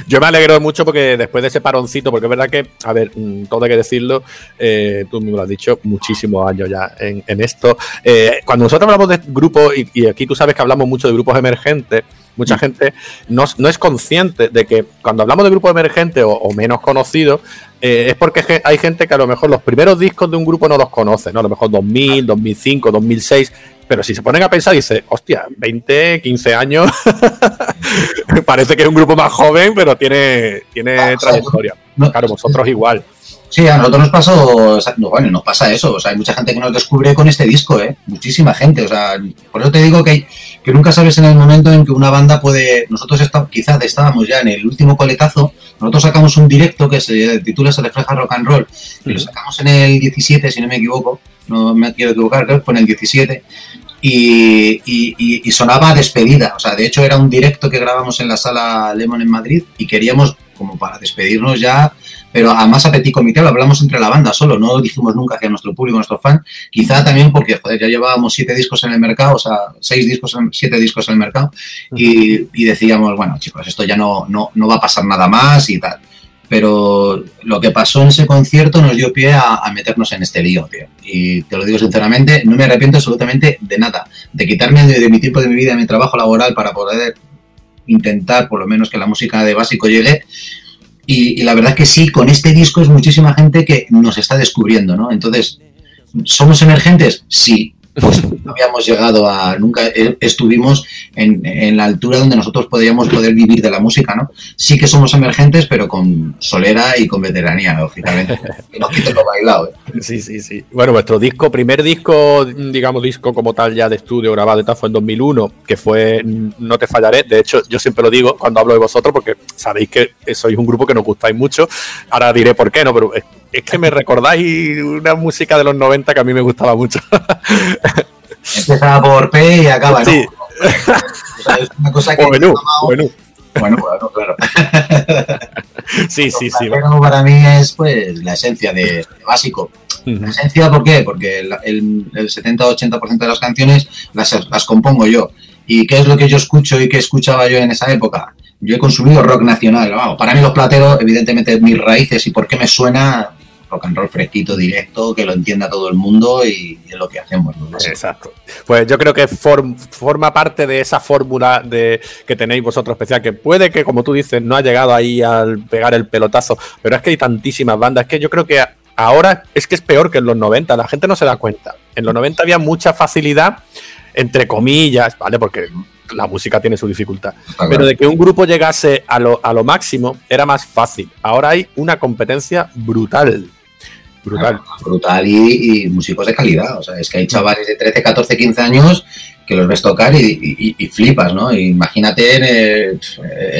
Yo me alegro mucho porque después de ese paroncito, porque es verdad que, a ver, mm, todo hay que decirlo, eh, tú mismo lo has dicho, muchísimos años ya en, en esto. Eh, cuando nosotros hablamos de grupos, y, y aquí tú sabes que hablamos mucho de grupos emergentes, mucha gente no, no es consciente de que cuando hablamos de grupo emergente o, o menos conocido, eh, es porque hay gente que a lo mejor los primeros discos de un grupo no los conoce, ¿no? A lo mejor 2000, 2005, 2006, pero si se ponen a pensar, dice, hostia, 20, 15 años, *laughs* parece que es un grupo más joven, pero tiene, tiene Ah, trayectoria. no- claro, vosotros igual. Sí, a nosotros nos pasó, o sea, no, bueno, nos pasa eso, o sea, hay mucha gente que nos descubre con este disco, ¿eh? Muchísima gente, o sea, por eso te digo que, que nunca sabes en el momento en que una banda puede, nosotros está- quizás estábamos ya en el último coletazo, nosotros sacamos un directo que se titula Se refleja rock and roll, y lo sacamos en el 17, si no me equivoco, no me quiero equivocar, creo que fue en el 17, y, y- y- y sonaba despedida. O sea, de hecho era un directo que grabamos en la sala Lemon en Madrid y queríamos, como para despedirnos ya, pero a más petit comité lo hablamos entre la banda solo, no lo dijimos nunca hacia nuestro público, nuestro fan. Quizá también porque, joder, ya llevábamos siete discos en el mercado, o sea, seis discos, siete discos en el mercado, y, y decíamos, bueno, chicos, esto ya no, no, no va a pasar nada más y tal. Pero lo que pasó en ese concierto nos dio pie a, a meternos en este lío, tío. Y te lo digo sinceramente, no me arrepiento absolutamente de nada. De quitarme de, de mi tiempo de mi vida, de mi trabajo laboral para poder intentar por lo menos que la música de básico llegue. Y, la verdad que sí, con este disco es muchísima gente que nos está descubriendo, ¿no? Entonces, ¿somos emergentes? Sí. Pues no habíamos llegado a, nunca eh, estuvimos en, en la altura donde nosotros podríamos poder vivir de la música, ¿no? Sí que somos emergentes, pero con solera y con veteranía, lógicamente. Y *laughs* no quito lo bailado, ¿eh? Sí, sí, sí. Bueno, vuestro disco, primer disco, digamos, disco como tal ya de estudio grabado y tal, fue en 2001, que fue No te fallaré. De hecho, yo siempre lo digo cuando hablo de vosotros, porque sabéis que sois un grupo que nos gustáis mucho. Ahora diré por qué, ¿no? Pero es, que me recordáis una música de los 90 que a mí me gustaba mucho. *laughs* Empieza por P y acaba, ¿no? Sí. O sea, es una cosa que... Bueno, bueno. Bueno, bueno, claro. *laughs* Sí, sí, sí. Para mí es pues la esencia de, de básico. La esencia, ¿por qué? Porque el, el, el 70-80% de las canciones las, las compongo yo. ¿Y qué es lo que yo escucho y qué escuchaba yo en esa época? Yo he consumido rock nacional. Vamos, para mí los plateros, evidentemente, mis raíces y por qué me suena rock and roll fresquito, directo, que lo entienda todo el mundo y, y es lo que hacemos. ¿no? Exacto. Pues yo creo que form, forma parte de esa fórmula de, que tenéis vosotros especial, que puede que, como tú dices, no ha llegado ahí al pegar el pelotazo, pero es que hay tantísimas bandas que yo creo que ahora es que es peor que en los 90, la gente no se da cuenta. En los 90 había mucha facilidad, entre comillas, ¿vale? Porque la música tiene su dificultad. Pero de que un grupo llegase a lo, a lo máximo era más fácil. Ahora hay una competencia brutal. Brutal. brutal y, y músicos de calidad. O sea, es que hay chavales de 13, 14, 15 años que los ves tocar y, y- y flipas, ¿no? Imagínate en,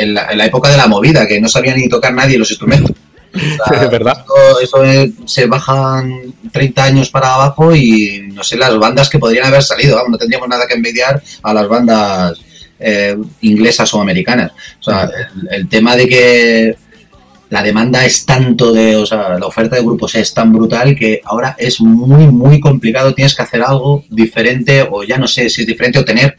en la, en la época de la movida, que no sabía ni tocar nadie los instrumentos. *laughs* O sea, Es verdad. Esto, es- se bajan 30 años para abajo y no sé las bandas que podrían haber salido. No tendríamos nada que envidiar a las bandas eh, inglesas o americanas. O sea, el, el tema de que la demanda es tanto de, o sea, la oferta de grupos es tan brutal que ahora es muy, muy complicado. Tienes que hacer algo diferente o ya no sé si es diferente o tener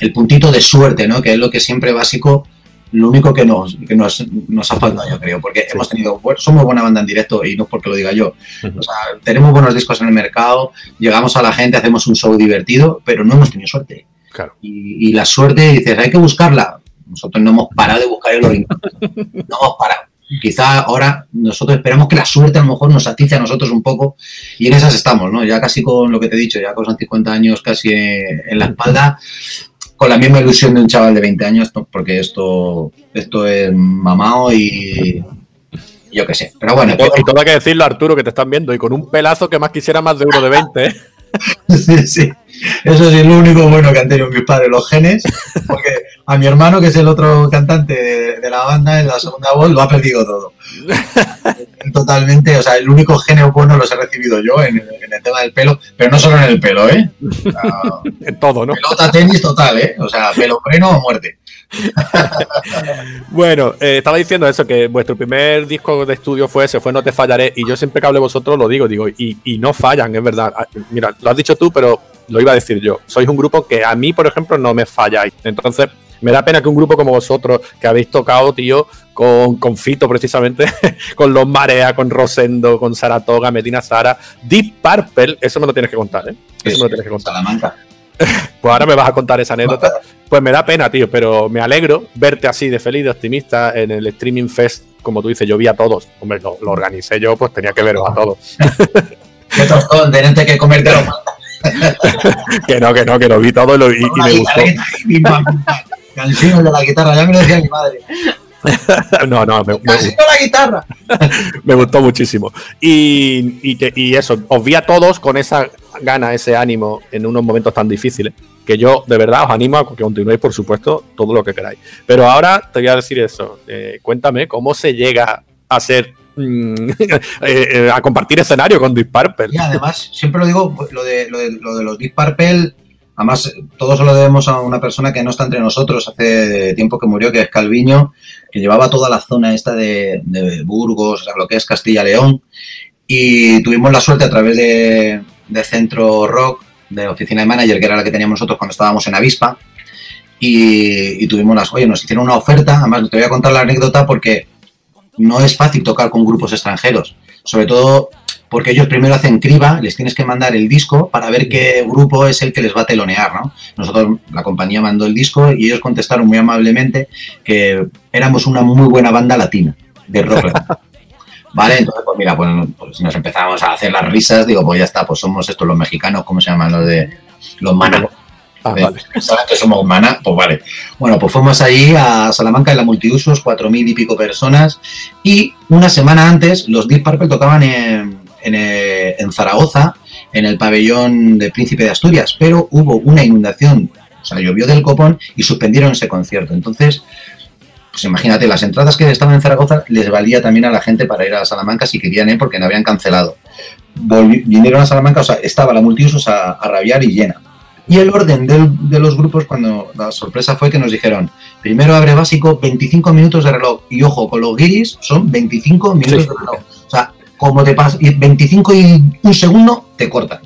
el puntito de suerte, ¿no? Que es lo que siempre básico, lo único que nos, que nos, nos ha faltado, yo creo, porque hemos tenido, somos buena banda en directo y no es porque lo diga yo. O sea, tenemos buenos discos en el mercado, llegamos a la gente, hacemos un show divertido, pero no hemos tenido suerte. Claro. Y, y la suerte, dices, hay que buscarla. Nosotros no hemos parado de buscar el origen. *laughs* No hemos parado. Quizá ahora nosotros esperamos que la suerte a lo mejor nos atice a nosotros un poco y en esas estamos, ¿no? Ya casi con lo que te he dicho, ya con 50 años casi en la espalda, con la misma ilusión de un chaval de 20 años, porque esto, esto es mamado y yo qué sé. Pero bueno, Y todo hay que decirlo, Arturo, que te están viendo, y con un pelazo que más quisiera más de uno de 20, ¿eh? *laughs* Sí, sí. Eso sí es lo único bueno que han tenido mis padres, los genes, porque a mi hermano, que es el otro cantante de, de la banda, en la segunda voz, lo ha perdido todo. *laughs* Totalmente, o sea, el único género bueno los he recibido yo en, en el tema del pelo, pero no solo en el pelo, ¿eh? O sea, *laughs* En todo, ¿no? pelota tenis total, ¿eh? O sea, pelo freno o muerte. *laughs* Bueno, eh, estaba diciendo eso, que vuestro primer disco de estudio fue ese, fue No te fallaré, y yo siempre que hablo de vosotros lo digo, digo, y, y no fallan, es verdad. Ah, Mira, lo has dicho tú, pero lo iba a decir yo. Sois un grupo que a mí, por ejemplo, no me falláis. Entonces, me da pena que un grupo como vosotros, que habéis tocado, tío, con, con Fito precisamente, *laughs* con Los Marea, con Rosendo, con Saratoga, Medina Sara, Deep Purple, eso me lo tienes que contar, ¿eh? Eso me lo tienes que contar. Salamanca. *laughs* Pues ahora me vas a contar esa anécdota. *laughs* Pues me da pena, tío, pero me alegro verte así de feliz, de optimista en el Streaming Fest. Como tú dices, yo vi a todos. Hombre, lo, lo organicé yo, pues tenía que veros a todos. Qué tostón, tenerte que comértelo. *laughs* que no, que no, que lo vi todo y, lo- y- y me gustó. Canción de la guitarra, ya me lo decía mi madre. *laughs* No, no, me, me de la guitarra. *laughs* me gustó muchísimo. Y, y, que- y eso, os vi a todos con esa gana, ese ánimo en unos momentos tan difíciles, que yo de verdad os animo a que continuéis, por supuesto, todo lo que queráis. Pero ahora te voy a decir eso. eh, cuéntame cómo se llega a ser. mm, *laughs* eh, eh, a compartir escenario con Deep Purple. Y además, siempre lo digo, lo de, lo de, lo de los Deep Purple, además, todo se lo debemos a una persona que no está entre nosotros hace tiempo que murió, que es Calviño, que llevaba toda la zona esta de, Burgos, o sea, lo que es Castilla-León, y tuvimos la suerte a través de, de Centro Rock, de oficina de manager, que era la que teníamos nosotros cuando estábamos en Avispa, y, y tuvimos las, oye, nos hicieron una oferta, además te voy a contar la anécdota porque no es fácil tocar con grupos extranjeros, sobre todo porque ellos primero hacen criba, les tienes que mandar el disco para ver qué grupo es el que les va a telonear, ¿no? Nosotros, la compañía mandó el disco y ellos contestaron muy amablemente que éramos una muy buena banda latina de rock. *laughs* Vale, entonces, pues mira, pues, pues nos empezamos a hacer las risas, digo, pues ya está, pues somos estos los mexicanos, ¿cómo se llaman los de los maná? Ah, Eh, vale. ¿Saben que somos maná? Pues vale. Bueno, pues fuimos allí a Salamanca en la multiusos, cuatro mil y pico personas, y una semana antes los Deep Purple tocaban en, en, eh, en Zaragoza, en el pabellón de Príncipe de Asturias, pero hubo una inundación, o sea, llovió del copón y suspendieron ese concierto. Entonces, pues imagínate, las entradas que estaban en Zaragoza les valía también a la gente para ir a Salamanca si querían ir porque no habían cancelado. Volvi- vinieron a Salamanca, o sea, estaba la multiusos a, a rabiar y llena. Y el orden del- de los grupos, cuando la sorpresa fue que nos dijeron, primero abre básico, 25 minutos de reloj. Y ojo, con los guiris son 25 minutos Sí. de reloj. Como te pasas, y 25 y un segundo, te cortan.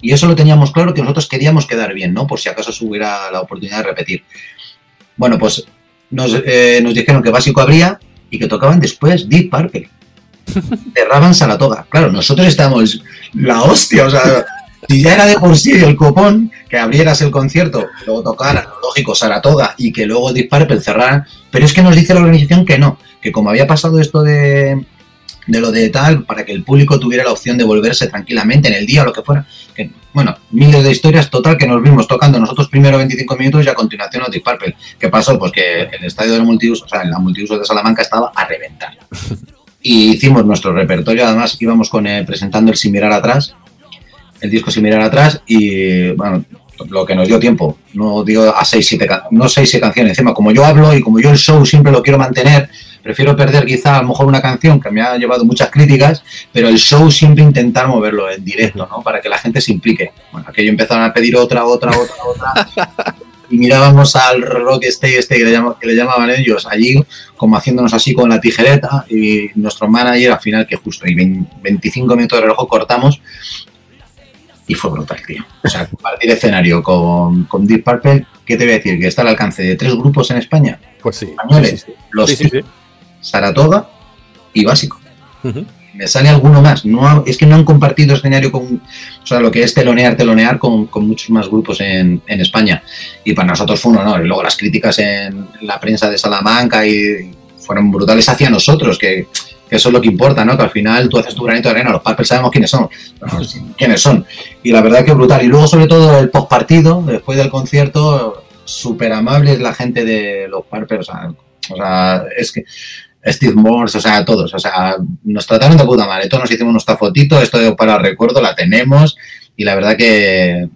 Y eso lo teníamos claro que nosotros queríamos quedar bien, ¿no? Por si acaso se hubiera la oportunidad de repetir. Bueno, pues nos, eh, nos dijeron que básico abría y que tocaban después Deep Purple. *laughs* Cerraban Saratoga. Claro, nosotros estábamos la hostia, o sea, si ya era de por sí el copón que abrieras el concierto, que luego tocaran, lógico, Saratoga y que luego Deep Purple cerraran, pero es que nos dice la organización que no, que como había pasado esto de, de lo de tal, para que el público tuviera la opción de volverse tranquilamente en el día o lo que fuera, que, bueno, miles de historias, total, que nos vimos tocando nosotros primero 25 minutos y a continuación Deep Purple. ¿Qué pasó? Pues que el estadio del multiuso, o sea, en la multiuso de Salamanca estaba a reventar. *laughs* Y hicimos nuestro repertorio, además íbamos con eh, presentando el Sin Mirar Atrás, el disco Sin Mirar Atrás, y bueno, lo que nos dio tiempo, no digo a 6, 7, no 6, 7 canciones, encima como yo hablo y como yo el show siempre lo quiero mantener, prefiero perder quizá a lo mejor una canción que me ha llevado muchas críticas, pero el show siempre intentar moverlo en directo, ¿no? Para que la gente se implique. Bueno, aquello empezaron a pedir otra, otra, otra, otra. *laughs* Y mirábamos al rock este, este que le, llama- que le llamaban ellos allí, como haciéndonos así con la tijereta, y nuestro manager al final, que justo, y 20 25 minutos de reloj cortamos, y fue brutal, tío. O sea, compartir escenario con, con Deep Purple, ¿qué te voy a decir? Que está al alcance de tres grupos en España, Pues sí. españoles, Sí, sí, los sí, sí, sí. Saratoga y Básico. Me sale alguno más. No ha- es que no han compartido escenario con, o sea, lo que es telonear, telonear con, con muchos más grupos en, en España. Y para nosotros fue un honor. Y luego las críticas en la prensa de Salamanca y fueron brutales hacia nosotros, que, que eso es lo que importa, ¿no? Que al final tú haces tu granito de arena, los Purple sabemos quiénes son, quiénes son. Y la verdad que brutal. Y luego, sobre todo, el postpartido, después del concierto, súper amables la gente de los sea, o sea, es que Steve Morse, o sea, todos, o sea, nos trataron de puta madre. Todos nos hicimos nuestra fotito, esto de para recuerdo, la tenemos, y la verdad que,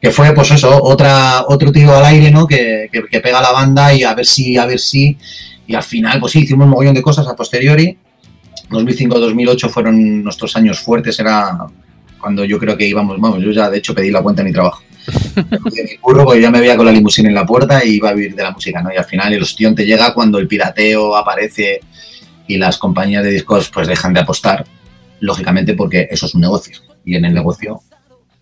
que fue, pues eso, otra, otro tiro al aire, ¿no? Que, que, que pega la banda y a ver si, a ver si, y al final, pues sí, hicimos un mogollón de cosas a posteriori. 2005-2008 fueron nuestros años fuertes, era cuando yo creo que íbamos, vamos, yo ya de hecho pedí la cuenta de mi trabajo. Curro, porque ya me veía con la limusina en la puerta y iba a vivir de la música, ¿no? Y al final el ostión te llega cuando el pirateo aparece y las compañías de discos pues dejan de apostar, lógicamente porque eso es un negocio y en el negocio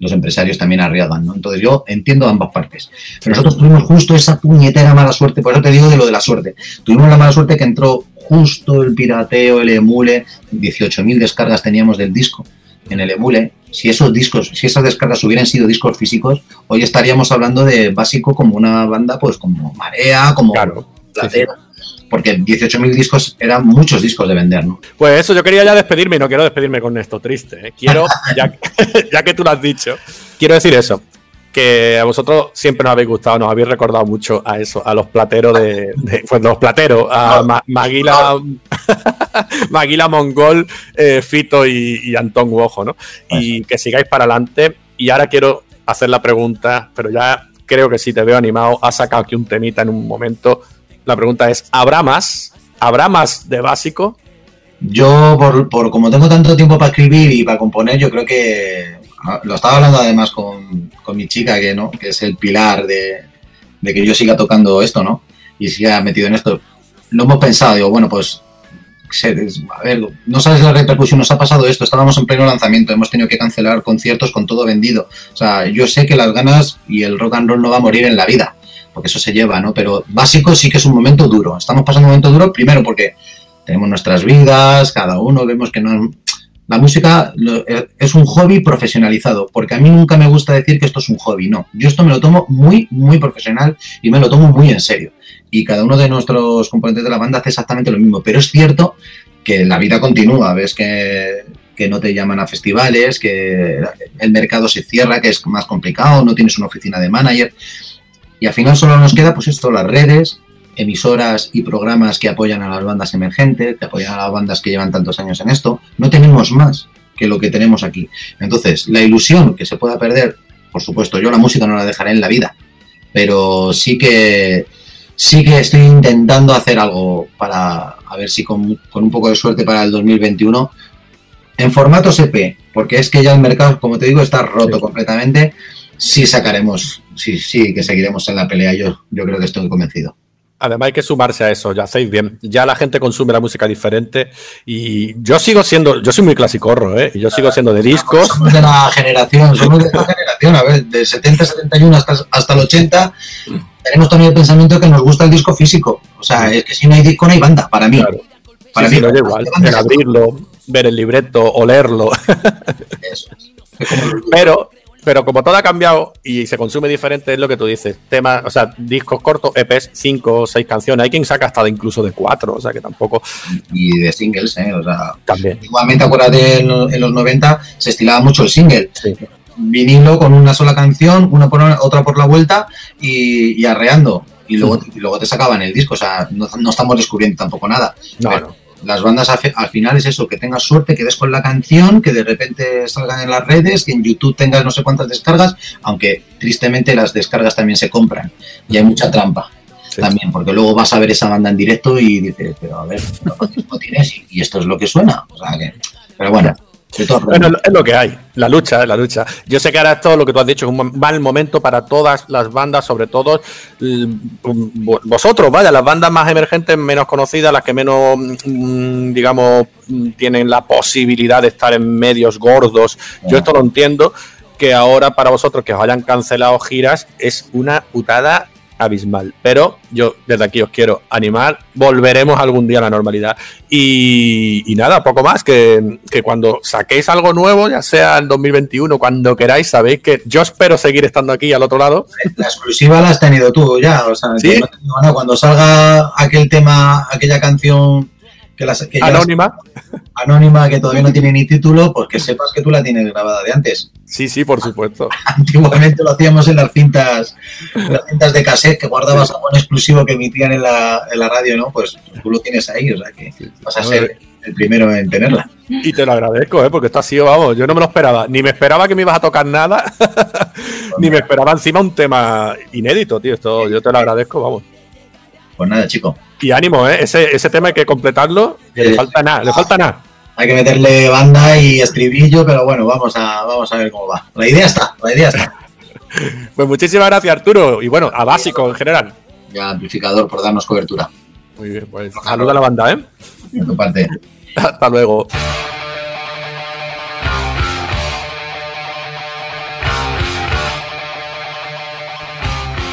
los empresarios también arriesgan, ¿no? Entonces yo entiendo ambas partes. Pero nosotros tuvimos justo esa puñetera mala suerte, por eso te digo de lo de la suerte. Tuvimos la mala suerte que entró justo el pirateo, el emule, 18.000 descargas teníamos del disco en el emule, si esos discos, si esas descargas hubieran sido discos físicos, hoy estaríamos hablando de básico como una banda, pues como Marea, como Claro, Platero. Porque 18.000 discos eran muchos discos de vender, ¿no? Pues eso, yo quería ya despedirme y no quiero despedirme con esto triste. ¿eh? Quiero, *laughs* ya, ya que tú lo has dicho, quiero decir eso. Que a vosotros siempre nos habéis gustado, nos habéis recordado mucho a eso, a los plateros de. de- pues los plateros, a Ma- Maguila, *laughs* *laughs* Maguila Mongol, eh, Fito y, y Antón Guojo, ¿no? Y que sigáis para adelante. Y ahora quiero hacer la pregunta, pero ya creo que si te veo animado, has sacado aquí un temita en un momento. La pregunta es: ¿habrá más? ¿Habrá más de básico? Yo, por, por como tengo tanto tiempo para escribir y para componer, yo creo que lo estaba hablando además con, con mi chica, que no, que es el pilar de, de que yo siga tocando esto, ¿no? Y siga metido en esto. Lo hemos pensado, digo, bueno, pues a ver, no sabes la repercusión, nos ha pasado esto, estábamos en pleno lanzamiento, hemos tenido que cancelar conciertos con todo vendido. O sea, yo sé que las ganas y el rock and roll no va a morir en la vida, porque eso se lleva, ¿no? Pero básico sí que es un momento duro. Estamos pasando un momento duro, primero porque tenemos nuestras vidas, cada uno vemos que no... La música lo- eh, es un hobby profesionalizado, porque a mí nunca me gusta decir que esto es un hobby, no. Yo esto me lo tomo muy, muy profesional y me lo tomo muy en serio. Y cada uno de nuestros componentes de la banda hace exactamente lo mismo, pero es cierto que la vida continúa, ves que, que no te llaman a festivales, que el mercado se cierra, que es más complicado, no tienes una oficina de manager. Y al final solo nos queda pues esto, las redes, emisoras y programas que apoyan a las bandas emergentes, que apoyan a las bandas que llevan tantos años en esto. No tenemos más que lo que tenemos aquí. Entonces, la ilusión que se pueda perder, por supuesto, yo la música no la dejaré en la vida, pero sí que sí que estoy intentando hacer algo para a ver si con, con un poco de suerte para el 2021 en formato SP, porque es que ya el mercado, como te digo, está roto completamente. Sí sacaremos, sí, sí que seguiremos en la pelea, yo, yo creo que estoy convencido. Además hay que sumarse a eso, ya hacéis bien. Ya la gente consume la música diferente y yo sigo siendo, yo soy muy clasicorro, ¿eh? Y yo sigo siendo de discos. Somos de la generación, somos de esta generación, a ver, del 70, 71 hasta, hasta el 80, tenemos también el pensamiento que nos gusta el disco físico. O sea, es que si no hay disco no hay banda, para mí. Para Sí, mí, sí, no es igual, el abrirlo, ver el libreto, olerlo. pero, pero como todo ha cambiado y se consume diferente, es lo que tú dices. Temas, o sea, discos cortos, EPs, cinco o seis canciones. Hay quien saca hasta de incluso de cuatro, o sea que tampoco. Y de singles, ¿eh? O sea, también. Igualmente, acuérdate, en, lo- en los 90 se estilaba mucho el single. Vinilo con una sola canción, una por una- otra por la vuelta y, y arreando. Y luego, y luego te sacaban el disco, o sea, no, no estamos descubriendo tampoco nada. No, Pero Las bandas al, fi- al final es eso, que tengas suerte, que des con la canción, que de repente salgan en las redes, que en YouTube tengas no sé cuántas descargas, aunque tristemente las descargas también se compran y hay mucha trampa. También, porque luego vas a ver esa banda en directo y dices, pero a ver, *laughs* ¿cuánto tiempo tienes? Y, esto es lo que suena. O sea que, pero bueno, Bueno, es lo que hay, la lucha, es la lucha. Yo sé que ahora esto, lo que tú has dicho, es un mal momento para todas las bandas, sobre todo vo- vosotros, vaya, las bandas más emergentes, menos conocidas, las que menos, mm, digamos, mm, tienen la posibilidad de estar en medios gordos. Yo esto lo entiendo, que ahora para vosotros que os hayan cancelado giras es una putada abismal. Pero yo desde aquí os quiero animar, volveremos algún día a la normalidad. Y, y nada, poco más, que, que cuando saquéis algo nuevo, ya sea en 2021, cuando queráis, sabéis que yo espero seguir estando aquí al otro lado. la exclusiva la has tenido tú ya. O sea, ¿Sí? no cuando salga aquel tema, aquella canción que, las, que las- Anónima. que todavía no tiene ni título, pues que sepas que tú la tienes grabada de antes. Sí, sí, por supuesto. *laughs* Antiguamente lo hacíamos en las cintas, en las cintas de cassette que guardabas algo en exclusivo que emitían en la, en la radio, ¿no? Pues tú lo tienes ahí, o sea que vas a ser el primero en tenerla. Y te lo agradezco, ¿eh? porque esto ha sido, vamos, yo no me lo esperaba. Ni me esperaba que me ibas a tocar nada, *laughs* ni me esperaba encima un tema inédito, tío. Esto yo te lo agradezco, vamos. Pues nada, chico. Y ánimo, ¿eh? Ese, ese tema hay que completarlo, que le falta nada, le falta nada. Hay que meterle banda y estribillo, pero bueno, vamos a, vamos a ver cómo va. La idea está, la idea está. *laughs* Pues muchísimas gracias, Arturo. Y bueno, a Básico en general. Ya, amplificador por darnos cobertura. Muy bien, pues saluda a la banda, ¿eh? De tu parte. *laughs* Hasta luego.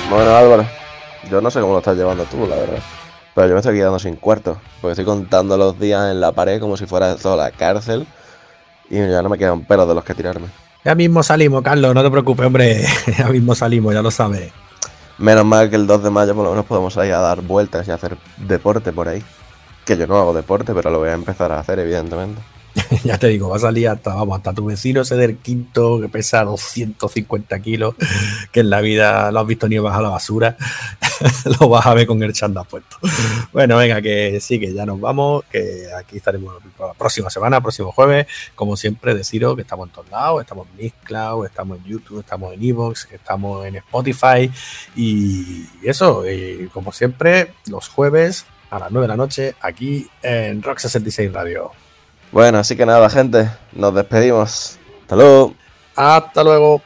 Bueno, Álvaro, yo no sé cómo lo estás llevando tú, la verdad. Pero yo me estoy quedando sin cuartos. Porque estoy contando los días en la pared como si fuera toda la cárcel. Y ya no me quedan pelos de los que tirarme. Ya mismo salimos, Carlos, no te preocupes, hombre. *laughs* Ya mismo salimos, ya lo sabes. Menos mal que el 2 de mayo por lo menos podemos ir a dar vueltas y hacer deporte por ahí. Que yo no hago deporte, pero lo voy a empezar a hacer, evidentemente. *laughs* ya te digo, va a salir hasta, vamos, hasta tu vecino ese del quinto que pesa 250 kilos, que en la vida lo has visto ni bajar la basura, *laughs* lo vas a ver con el chanda puesto. Bueno, venga, que sí, que ya nos vamos, que aquí estaremos la próxima semana, próximo jueves, como siempre, deciros que estamos en todos lados, estamos en Mixcloud, estamos en YouTube, estamos en Evox, estamos en Spotify y eso, como siempre, los jueves a las 9 de la noche aquí en Rock 66 Radio. Bueno, así que nada, gente, nos despedimos. Hasta luego. Hasta luego.